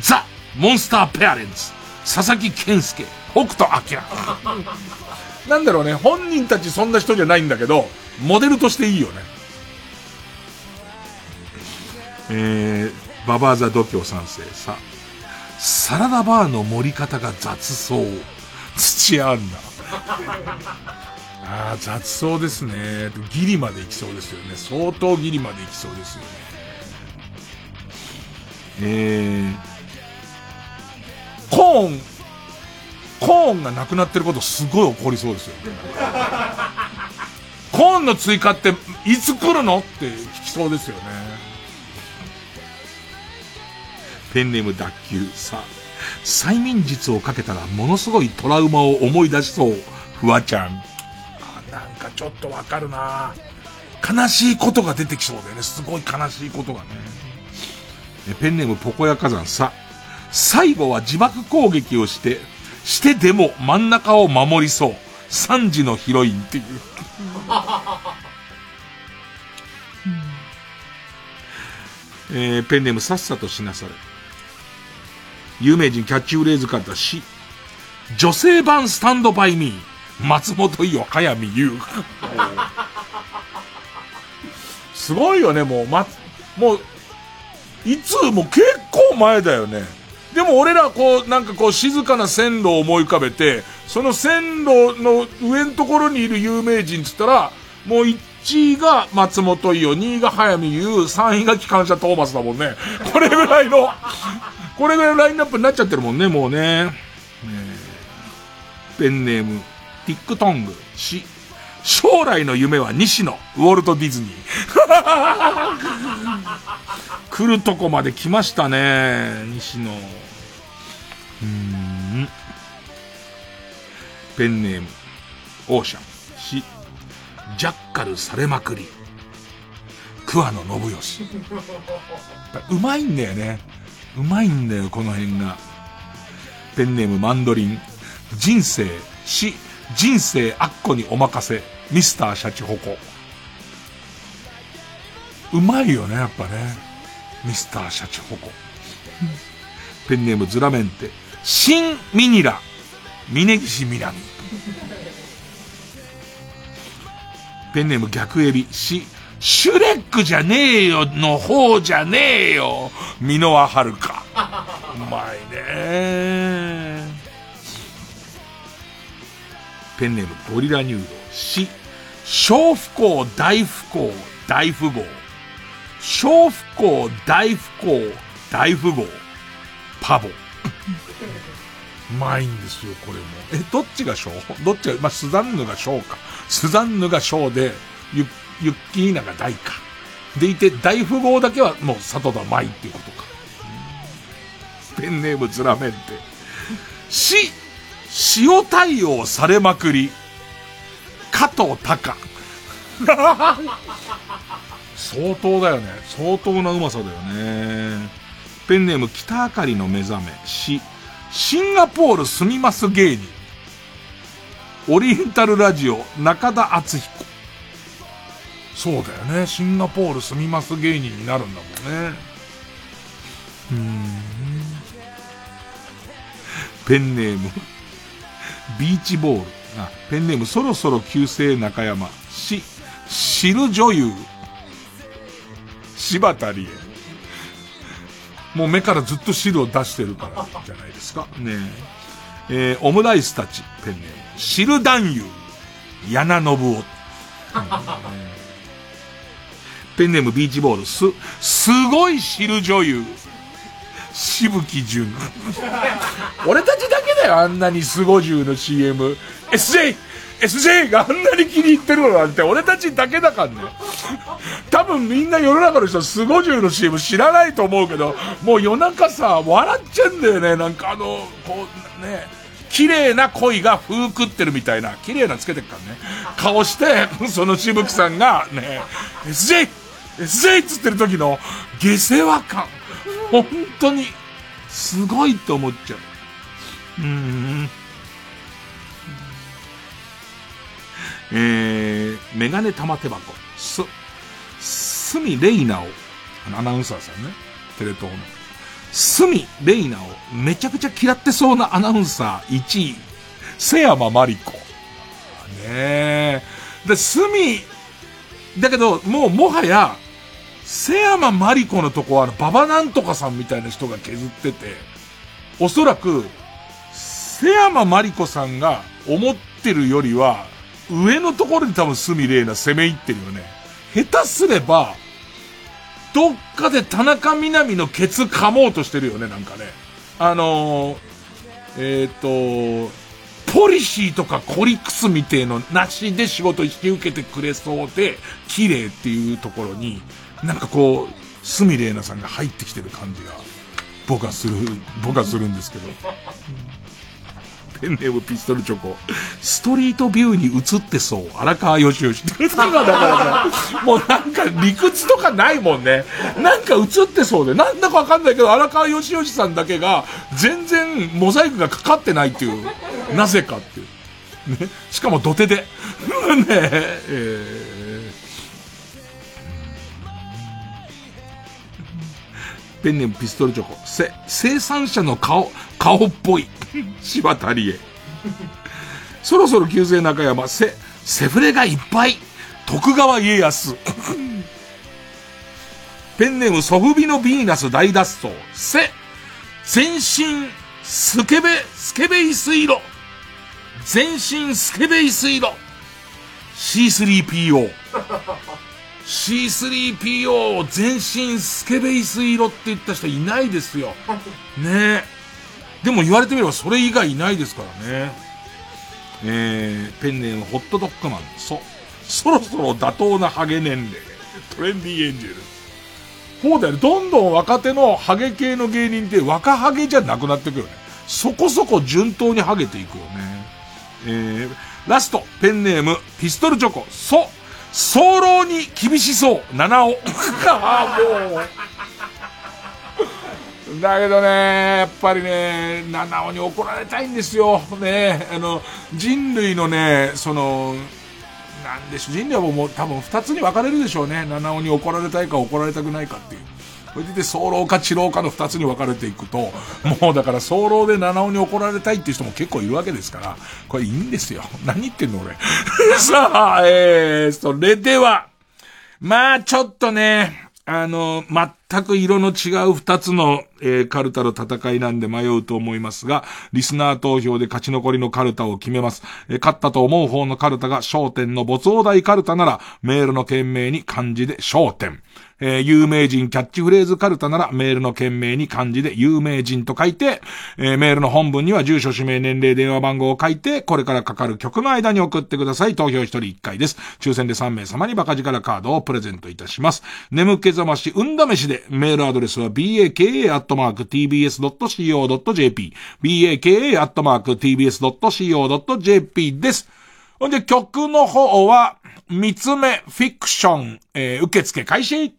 ザ・モンスターペアレンツ。佐々木健介、北斗晶。なんだろうね、本人たちそんな人じゃないんだけど、モデルとしていいよね。えー、ババーザ度胸三世さ、サラダバーの盛り方が雑そう。土屋アンナ。ああ、雑そうですね。ギリまで行きそうですよね。相当ギリまで行きそうですよね。えー、コーン、コーンがなくなってることすごい怒りそうですよね。コーンの追加っていつ来るの？って聞きそうですよね。ペンネーム脱臼さ。催眠術をかけたらものすごいトラウマを思い出しそう。フワちゃん。あ、なんかちょっとわかるな悲しいことが出てきそうだよね。すごい悲しいことがね。えペンネームポコヤ火山さ。最後は自爆攻撃をして、してでも真ん中を守りそう。3時のヒロインっていう。えー、ペンネームさっさとしなされ。有名人キャッチフレーズからし、女性版スタンドバイミー、松本伊代、早見優。すごいよね、もう、ま、もう、いつも結構前だよね。でも俺らこう、なんかこう静かな線路を思い浮かべて、その線路の上のところにいる有名人っつったら、もう1位が松本伊代、2位が早見優、3位が機関車トーマスだもんね。これぐらいの、これぐらいのラインナップになっちゃってるもんね、もうね。えーペンネーム、ティックトング、し、将来の夢は西野、ウォルト・ディズニー。来るとこまで来ましたね、西野。うん。ペンネーム、オーシャン、し、ジャッカルされまくり。桑野信義。うまいんだよね。うまいんだよ、この辺が。ペンネームマンドリン。人生、死、人生あっこにお任せ。ミスターシャチホコ。うまいよね、やっぱね。ミスターシャチホコ。ペンネームズラメンテ。新ミニラ。峯岸みなみ。ペンネーム逆エビ。し、シュレックじゃねえよの方じゃねえよ。箕輪遥か。うまいねペンネームゴリラニュード。し、小不幸大不幸大富豪。小不幸大不幸大富豪。パボ。うまいんですよ、これも。え、どっちが小？どっちが、まあ、スザンヌが小か。スザンヌが小で、ユユッキーナが大か。でいて、大富豪だけはもう佐藤田舞っていうことか。ペンネームズラメンテ。し、塩対応されまくり。加藤隆。相当だよね。相当なうまさだよね。ペンネーム北あかりの目覚め。し、シンガポール住みます芸人。オリエンタルラジオ中田敦彦。そうだよね。シンガポール住みます芸人になるんだもんね。うん。ペンネーム。ビーチボール。あ、ペンネームそろそろ旧姓中山。し、知る女優。柴田理恵。もう目からずっと汁を出してるからじゃないですか。ねえ。えーオムライスたち、ペンネーム。汁男優。柳信夫。ペンネームビーチボール。す、すごい汁女優。しぶきじゅん。俺たちだけだよ、あんなにスゴジュウの CM。SJ! SJ があんなに気に入ってるのなんて俺たちだけだからね。多分みんな世の中の人スゴジュウの CM 知らないと思うけど、もう夜中さ、笑っちゃうんだよね。なんかあの、こうね、綺麗な恋が風食ってるみたいな、綺麗なつけてっからね。顔して、そのしぶきさんがね、SJ! SJ! っつってる時の下世話感。本当に、すごいと思っちゃう。うん。えー、メガネ玉手箱。す、すみレイナを、アナウンサーさんね。テレ東の。スミ・レイナをめちゃくちゃ嫌ってそうなアナウンサー1位、瀬山マリコ。ねえ。で、スミ、だけど、もうもはや、瀬山マリコのとこは、あの、ババなんとかさんみたいな人が削ってて、おそらく、瀬山マリコさんが思ってるよりは、上のところに多分スミレイナ攻め入ってるよね。下手すれば、どっかで田中みな実のケツ噛もうとしてるよね、なんかね。あのー、えっ、ー、と、ポリシーとかコリックスみてえのなしで仕事引き受けてくれそうで、綺麗っていうところに、なんかこう、スミレーナさんが入ってきてる感じが、僕はする、僕はするんですけど。ペンネームピストルチョコ。ストリートビューに映ってそう。荒川よしよし。だからさ、もうなんか理屈とかないもんね。なんか映ってそうで。なんだかわかんないけど、荒川よしよしさんだけが、全然モザイクがかかってないっていう。なぜかっていう。ね。しかも土手で。ねえーペンネームピストルチョコ。せ、生産者の顔、顔っぽい。柴田理恵。そろそろ旧姓中山、せ、セフレがいっぱい。徳川家康。ペンネームソフビのヴィーナス大脱走。せ、全身、スケベ、スケベイ水路。全身スケベイ水路。C3PO。C3PO 全身スケベイス色って言った人いないですよ。ねえ。でも言われてみればそれ以外いないですからね。えー、ペンネームホットドッグマン。そ、そろそろ妥当なハゲ年齢。トレンディエンジェル。そうだよね。どんどん若手のハゲ系の芸人って若ハゲじゃなくなってくよね。そこそこ順当にハゲていくよね。えー、ラスト、ペンネーム、ピストルチョコ。そ、早漏に厳しそう、七尾。ああ、もう。だけどね、やっぱりね、七尾に怒られたいんですよ。ね、あの、人類のね、その、なんでしょう、人類はもう多分二つに分かれるでしょうね。七尾に怒られたいか怒られたくないかっていう。それで早漏か治療かの二つに分かれていくと、もうだから早漏で七尾に怒られたいっていう人も結構いるわけですから、これいいんですよ。何言ってんの俺。さあ、えー、それでは、まあちょっとね、あの、全く色の違う二つの、えー、カルタの戦いなんで迷うと思いますが、リスナー投票で勝ち残りのカルタを決めます。えー、勝ったと思う方のカルタが焦点の没王大カルタなら、メールの件名に漢字で焦点。えー、有名人キャッチフレーズカルタならメールの件名に漢字で有名人と書いて、えー、メールの本文には住所、氏名、年齢、電話番号を書いて、これからかかる曲の間に送ってください。投票一人一回です。抽選で3名様にバカ力カードをプレゼントいたします。眠気覚まし、うんだめしで、メールアドレスは baka.tbs.co.jp、baka.tbs.co.jp です。ほんで、曲の方は、三つ目、フィクション、えー、受付開始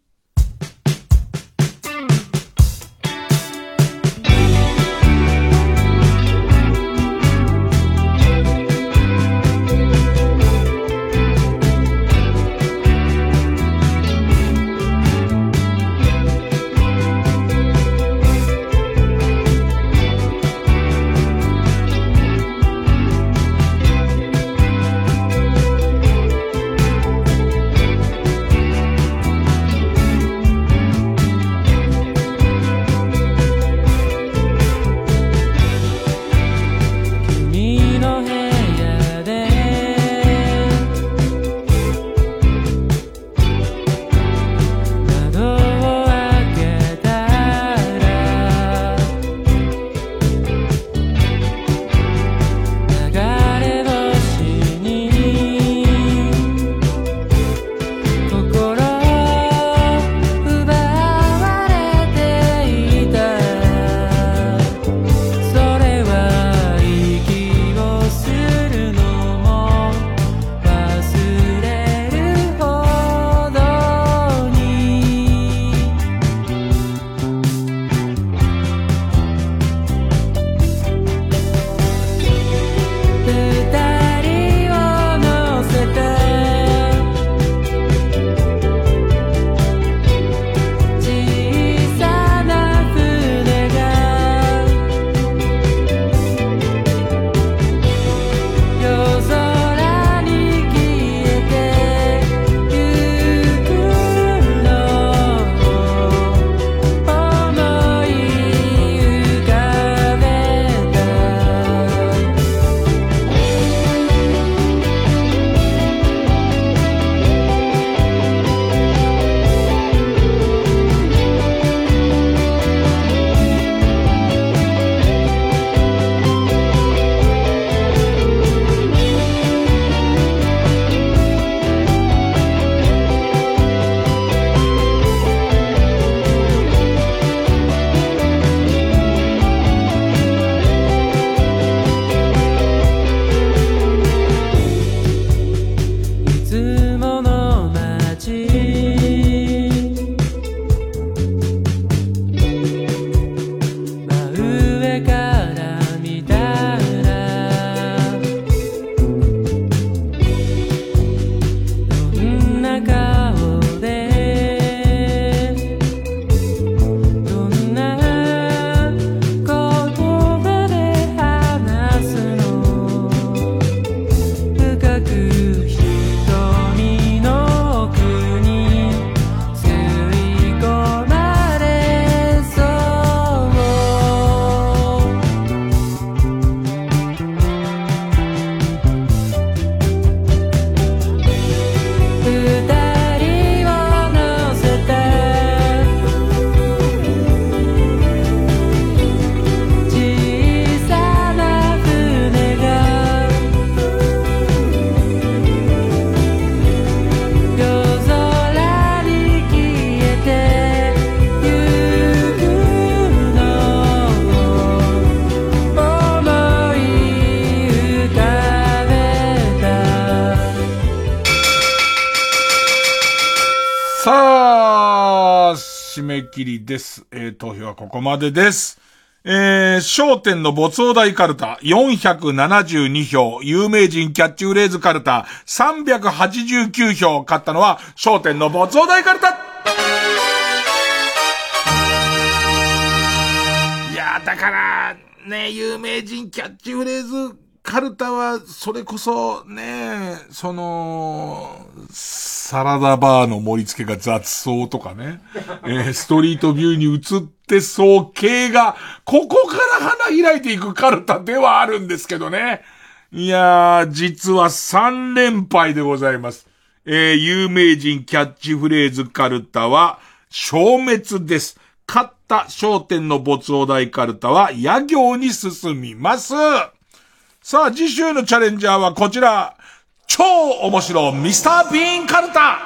です。えー、投票はここまでです。えー、商店の没お題カルタ472票、有名人キャッチフレーズカルタ389票、勝ったのは商店の没お題カルタいやー、だから、ね、有名人キャッチフレーズカルタは、それこそ、ね、その、サラダバーの盛り付けが雑草とかね、えーストリートビューに映ってそう系が、ここから花開いていくカルタではあるんですけどね。いやー、実は3連敗でございます。えー有名人キャッチフレーズカルタは、消滅です。勝った商店の没お題カルタは、野行に進みます。さあ、次週のチャレンジャーはこちら。超面白ミスター・ビーンカルタ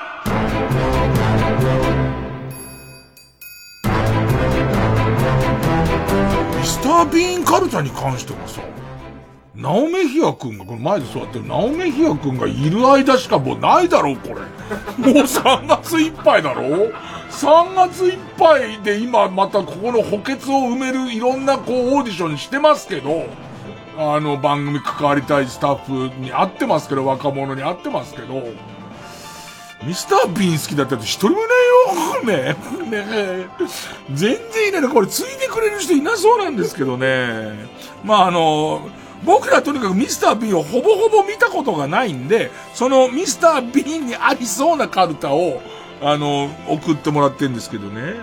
ミスター・ビーンカルタに関してはさ、ナオメヒア君が、この前で座ってるナオメヒア君がいる間しかもうないだろう、これ。もう3月いっぱいだろ ?3 月いっぱいで今またここの補欠を埋めるいろんなこうオーディションしてますけど、あの番組関わりたいスタッフに会ってますけど、若者に会ってますけど、ミスター・ビーン好きだったって一人もいないよ。ねね全然いない。これついてくれる人いなそうなんですけどね。まああの、僕らとにかくミスター・ビーンをほぼほぼ見たことがないんで、そのミスター・ビーンにありそうなカルタを、あの、送ってもらってんですけどね。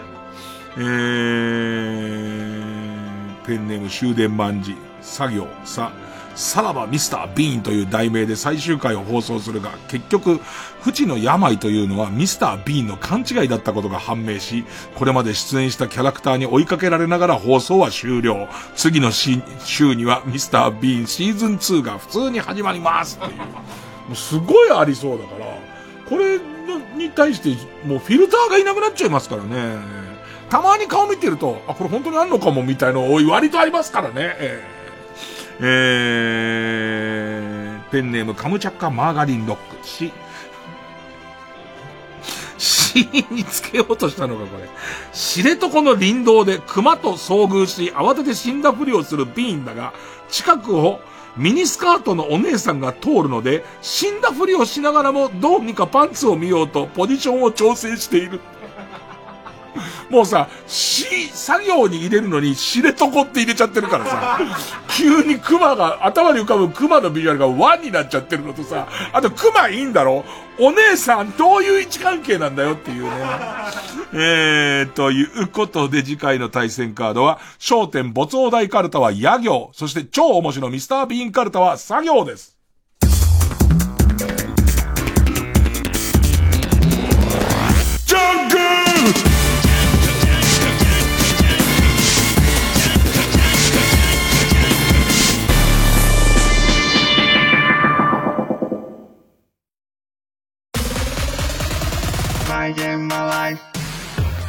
えー、ペンネーム終電万事、作業、さ、さらばミスター・ビーンという題名で最終回を放送するが、結局、不治の病というのはミスター・ビーンの勘違いだったことが判明し、これまで出演したキャラクターに追いかけられながら放送は終了。次の週にはミスター・ビーンシーズン2が普通に始まりますっていう。もうすごいありそうだから、これに対してもうフィルターがいなくなっちゃいますからね。たまに顔見てると、あ、これ本当にあんのかもみたいの多い割とありますからね。えーえー、ペンネームカムチャッカマーガリンロック。し、死につけようとしたのか、これ。知床の林道で熊と遭遇し、慌てて死んだふりをするビーンだが、近くをミニスカートのお姉さんが通るので、死んだふりをしながらもどうにかパンツを見ようとポジションを調整している。もうさ、し、作業に入れるのに知床って入れちゃってるからさ、急に熊が、頭に浮かぶ熊のビジュアルがワンになっちゃってるのとさ、あと熊いいんだろ？お姉さんどういう位置関係なんだよっていうね。えー、ということで次回の対戦カードは、焦点没大台カルタは野行、そして超面白ミスタービーンカルタは作業です。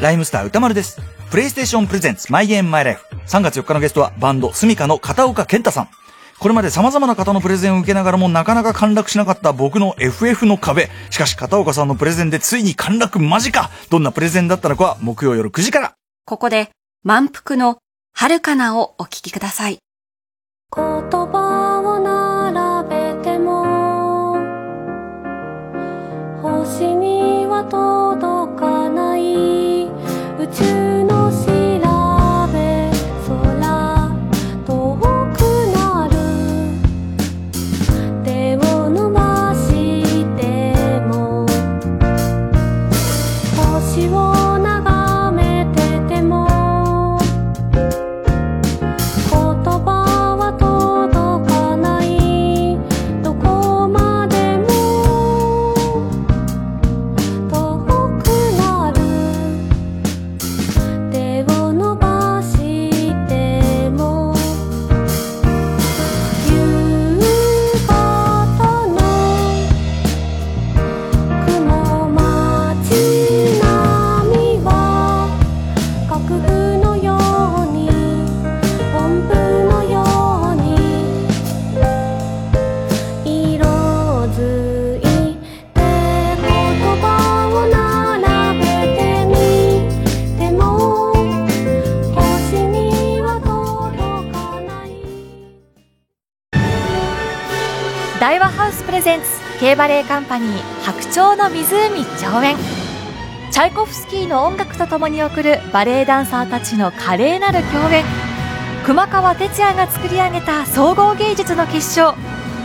ライムスター歌丸です。プレイステーションプレゼンツマイゲームマイライフ。3月4日のゲストはバンドスミカの片岡健太さん。これまで様々な方のプレゼンを受けながらもなかなか陥落しなかった僕の FF の壁。しかし片岡さんのプレゼンでついに陥落間近。どんなプレゼンだったのかは木曜夜9時から。ここで満腹の遥かなをお聞きください。言葉届 K バレエカンパニー白鳥の湖上演。チャイコフスキーの音楽とともに送るバレエダンサーたちの華麗なる共演。熊川哲也が作り上げた総合芸術の結晶。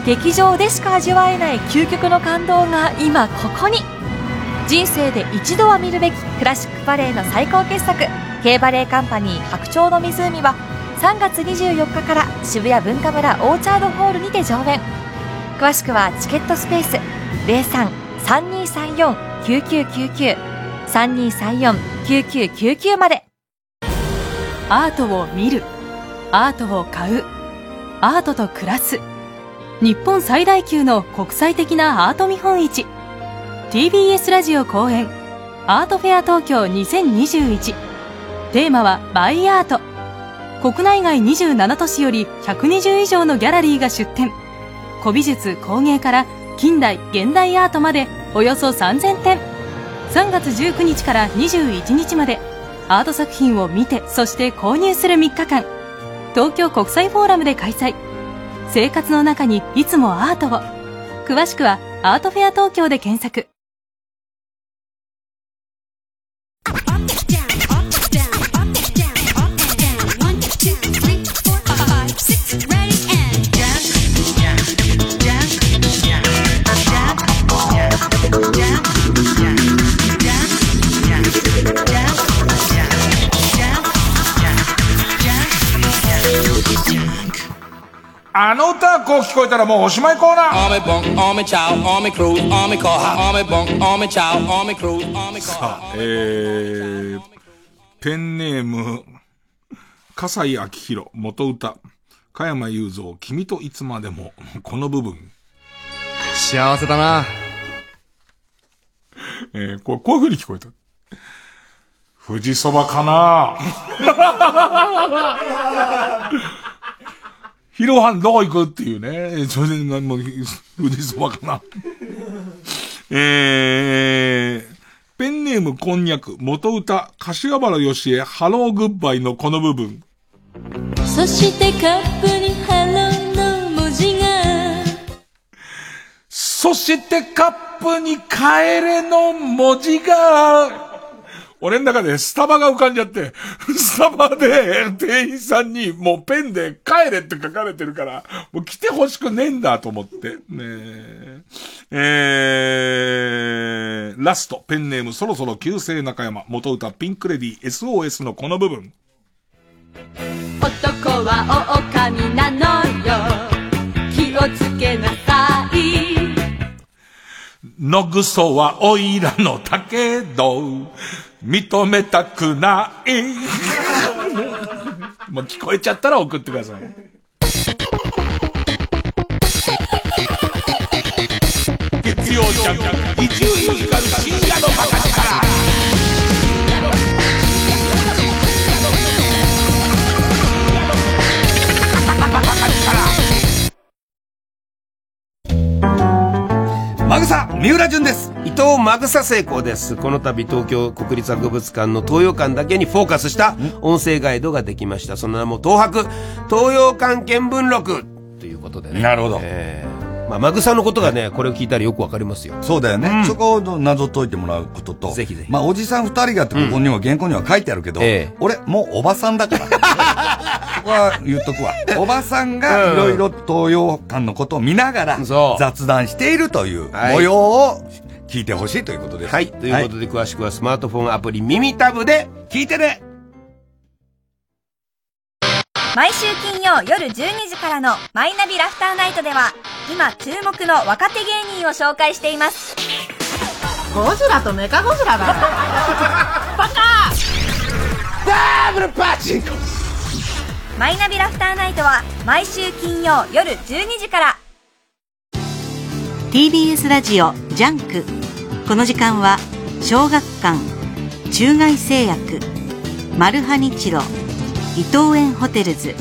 劇場でしか味わえない究極の感動が今ここに。人生で一度は見るべきクラシックバレエの最高傑作。K バレエカンパニー白鳥の湖は3月24日から渋谷文化村オーチャードホールにて上演。詳しくはチケットスペース03-3234-9999 3234-9999まで。アートを見るアートを買うアートと暮らす日本最大級の国際的なアート見本市。TBS ラジオ公演アートフェア東京2021テーマはバイアート。国内外27都市より120以上のギャラリーが出展古美術工芸から近代現代アートまでおよそ3000点。3月19日から21日までアート作品を見てそして購入する3日間。東京国際フォーラムで開催。生活の中にいつもアートを。詳しくはアートフェア東京で検索。あの歌はこう聞こえたらもうおしまいコーナーさあ、えー、ペンネーム、笠井明宏、元歌、加山雄三、君といつまでも、この部分。幸せだな。えー、こうこういう風に聞こえた。富士そばかなヒロハンどこ行く？っていうね。それで、もう、富士そばかな。えー、ペンネームこんにゃく、元歌、柏原芳恵、ハローグッバイのこの部分。そしてカップにハローの文字がそしてカップに帰れの文字が、俺の中でスタバが浮かんじゃって、スタバで店員さんにもうペンで帰れって書かれてるから、もう来てほしくねえんだと思って。ねえ。えー、ラスト、ペンネームそろそろ旧姓中山、元歌ピンクレディ SOS のこの部分。男は狼なのよ気をつけなさいのぐそはおいらのだけど、認めたくない。もう聞こえちゃったら送ってください。月曜ジャンク、伊集院光深夜のバカ力。マグサ三浦淳です伊藤マグサ成功です。この度東京国立博物館の東洋館だけにフォーカスした音声ガイドができました。その名も東博東洋館見聞録ということでね。なるほど。えーまあ、マグサのことがね、これを聞いたらよくわかりますよ。そうだよね。そこを謎解いてもらうことと。ぜひぜひ。まあ、おじさん二人がってここにも原稿には書いてあるけど、俺、もうおばさんだから。そこは言っとくわ。おばさんがいろいろ東洋館のことを見ながら雑談しているというはい模様を聞いてほしいということです。はい。ということで、詳しくはスマートフォンアプリ耳タブで聞いてね毎週金曜夜12時からのマイナビラフターナイトでは今注目の若手芸人を紹介しています。ゴジラとメカゴジラだよ。バカ！ダブルパチンコ。マイナビラフターナイトは毎週金曜夜12時から。TBS ラジオジャンク。この時間は小学館中外製薬マルハニチロ伊藤園ホテルズ。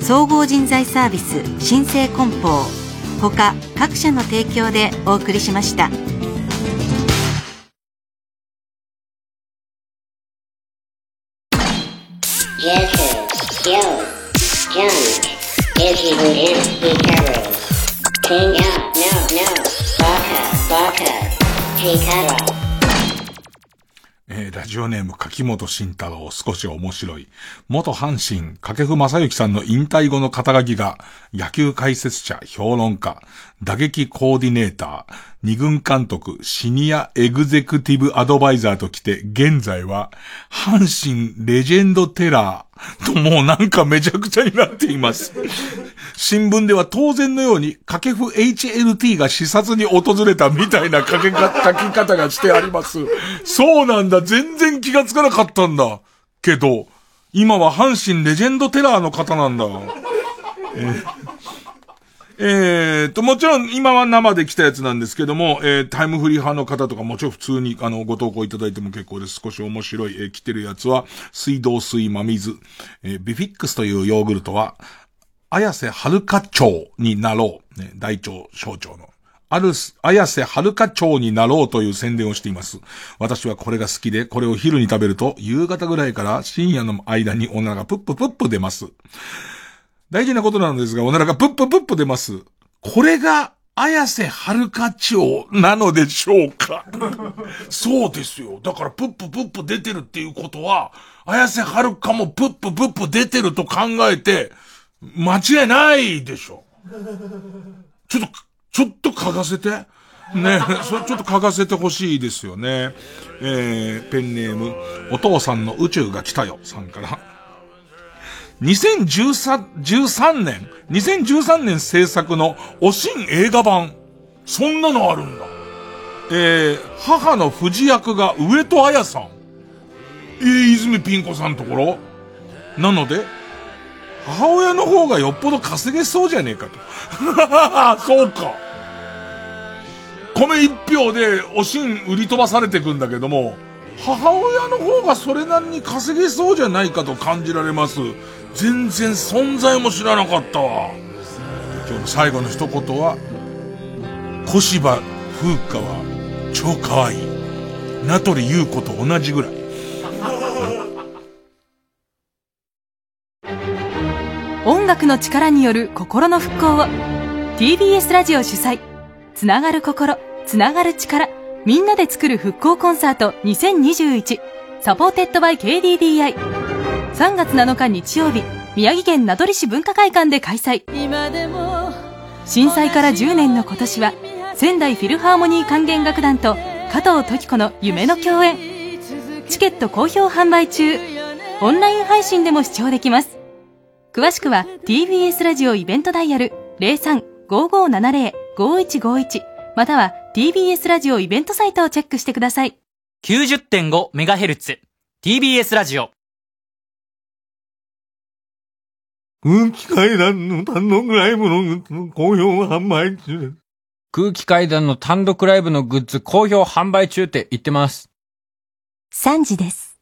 総合人材サービス新生梱包。他各社の提供でお送りしました。Yes, ジオネーム柿本慎太郎少し面白い。元阪神、掛布正幸さんの引退後の肩書きが、野球解説者、評論家、打撃コーディネーター、二軍監督、シニアエグゼクティブアドバイザーときて、現在は、阪神レジェンドテラーともうなんかめちゃくちゃになっています。新聞では当然のように、掛布 HLT が視察に訪れたみたいな書きか書き方がしてあります。そうなんだ。全然気がつかなかったんだ。けど、今は阪神レジェンドテラーの方なんだ。えーえーと、もちろん今は生で来たやつなんですけども、えータイムフリー派の方とかもちろん普通にあの、ご投稿いただいても結構です。少し面白い、えー来てるやつは、水道水真水、えービフィックスというヨーグルトは、綾瀬はるか町になろう。ね、大腸、小腸の。あるす、綾瀬はるか町になろうという宣伝をしています。私はこれが好きで、これを昼に食べると、夕方ぐらいから深夜の間におならがプッププップ出ます。大事なことなんですが、おならがプッププップ出ます。これが、綾瀬はるか町なのでしょうか？そうですよ。だから、プッププップ出てるっていうことは、綾瀬はるかもプッププップ出てると考えて、間違いないでしょ。ちょっと、ちょっと書かせて。ねそれちょっと書かせてほしいですよね。えー、ペンネーム、お父さんの宇宙が来たよ、さんから。2013 13年、2013年制作のおしん映画版。そんなのあるんだ。えー、母の藤役が上戸彩さん。えー、泉ピン子さんのところなので、母親の方がよっぽど稼げそうじゃねえかと。そうか。米一票でおしん売り飛ばされてくんだけども、母親の方がそれなりに稼げそうじゃないかと感じられます。全然存在も知らなかったわ。今日の最後の一言は、小芝風花は超可愛い。名取裕子と同じぐらい。音楽の力による心の復興を TBS ラジオ主催つながる心つながる力みんなで作る復興コンサート2021サポーテッドバイ KDDI 3月7日日曜日宮城県名取市文化会館で開催震災から10年の今年は仙台フィルハーモニー管弦楽団と加藤時子の夢の共演チケット好評販売中オンライン配信でも視聴できます詳しくは TBS ラジオイベントダイヤル03-5570-5151または TBS ラジオイベントサイトをチェックしてください。90.5MHz。TBS ラジオ。空気階段の単独ライブの好評販売中です。空気階段の単独ライブのグッズ好評販売中って言ってます。3時です。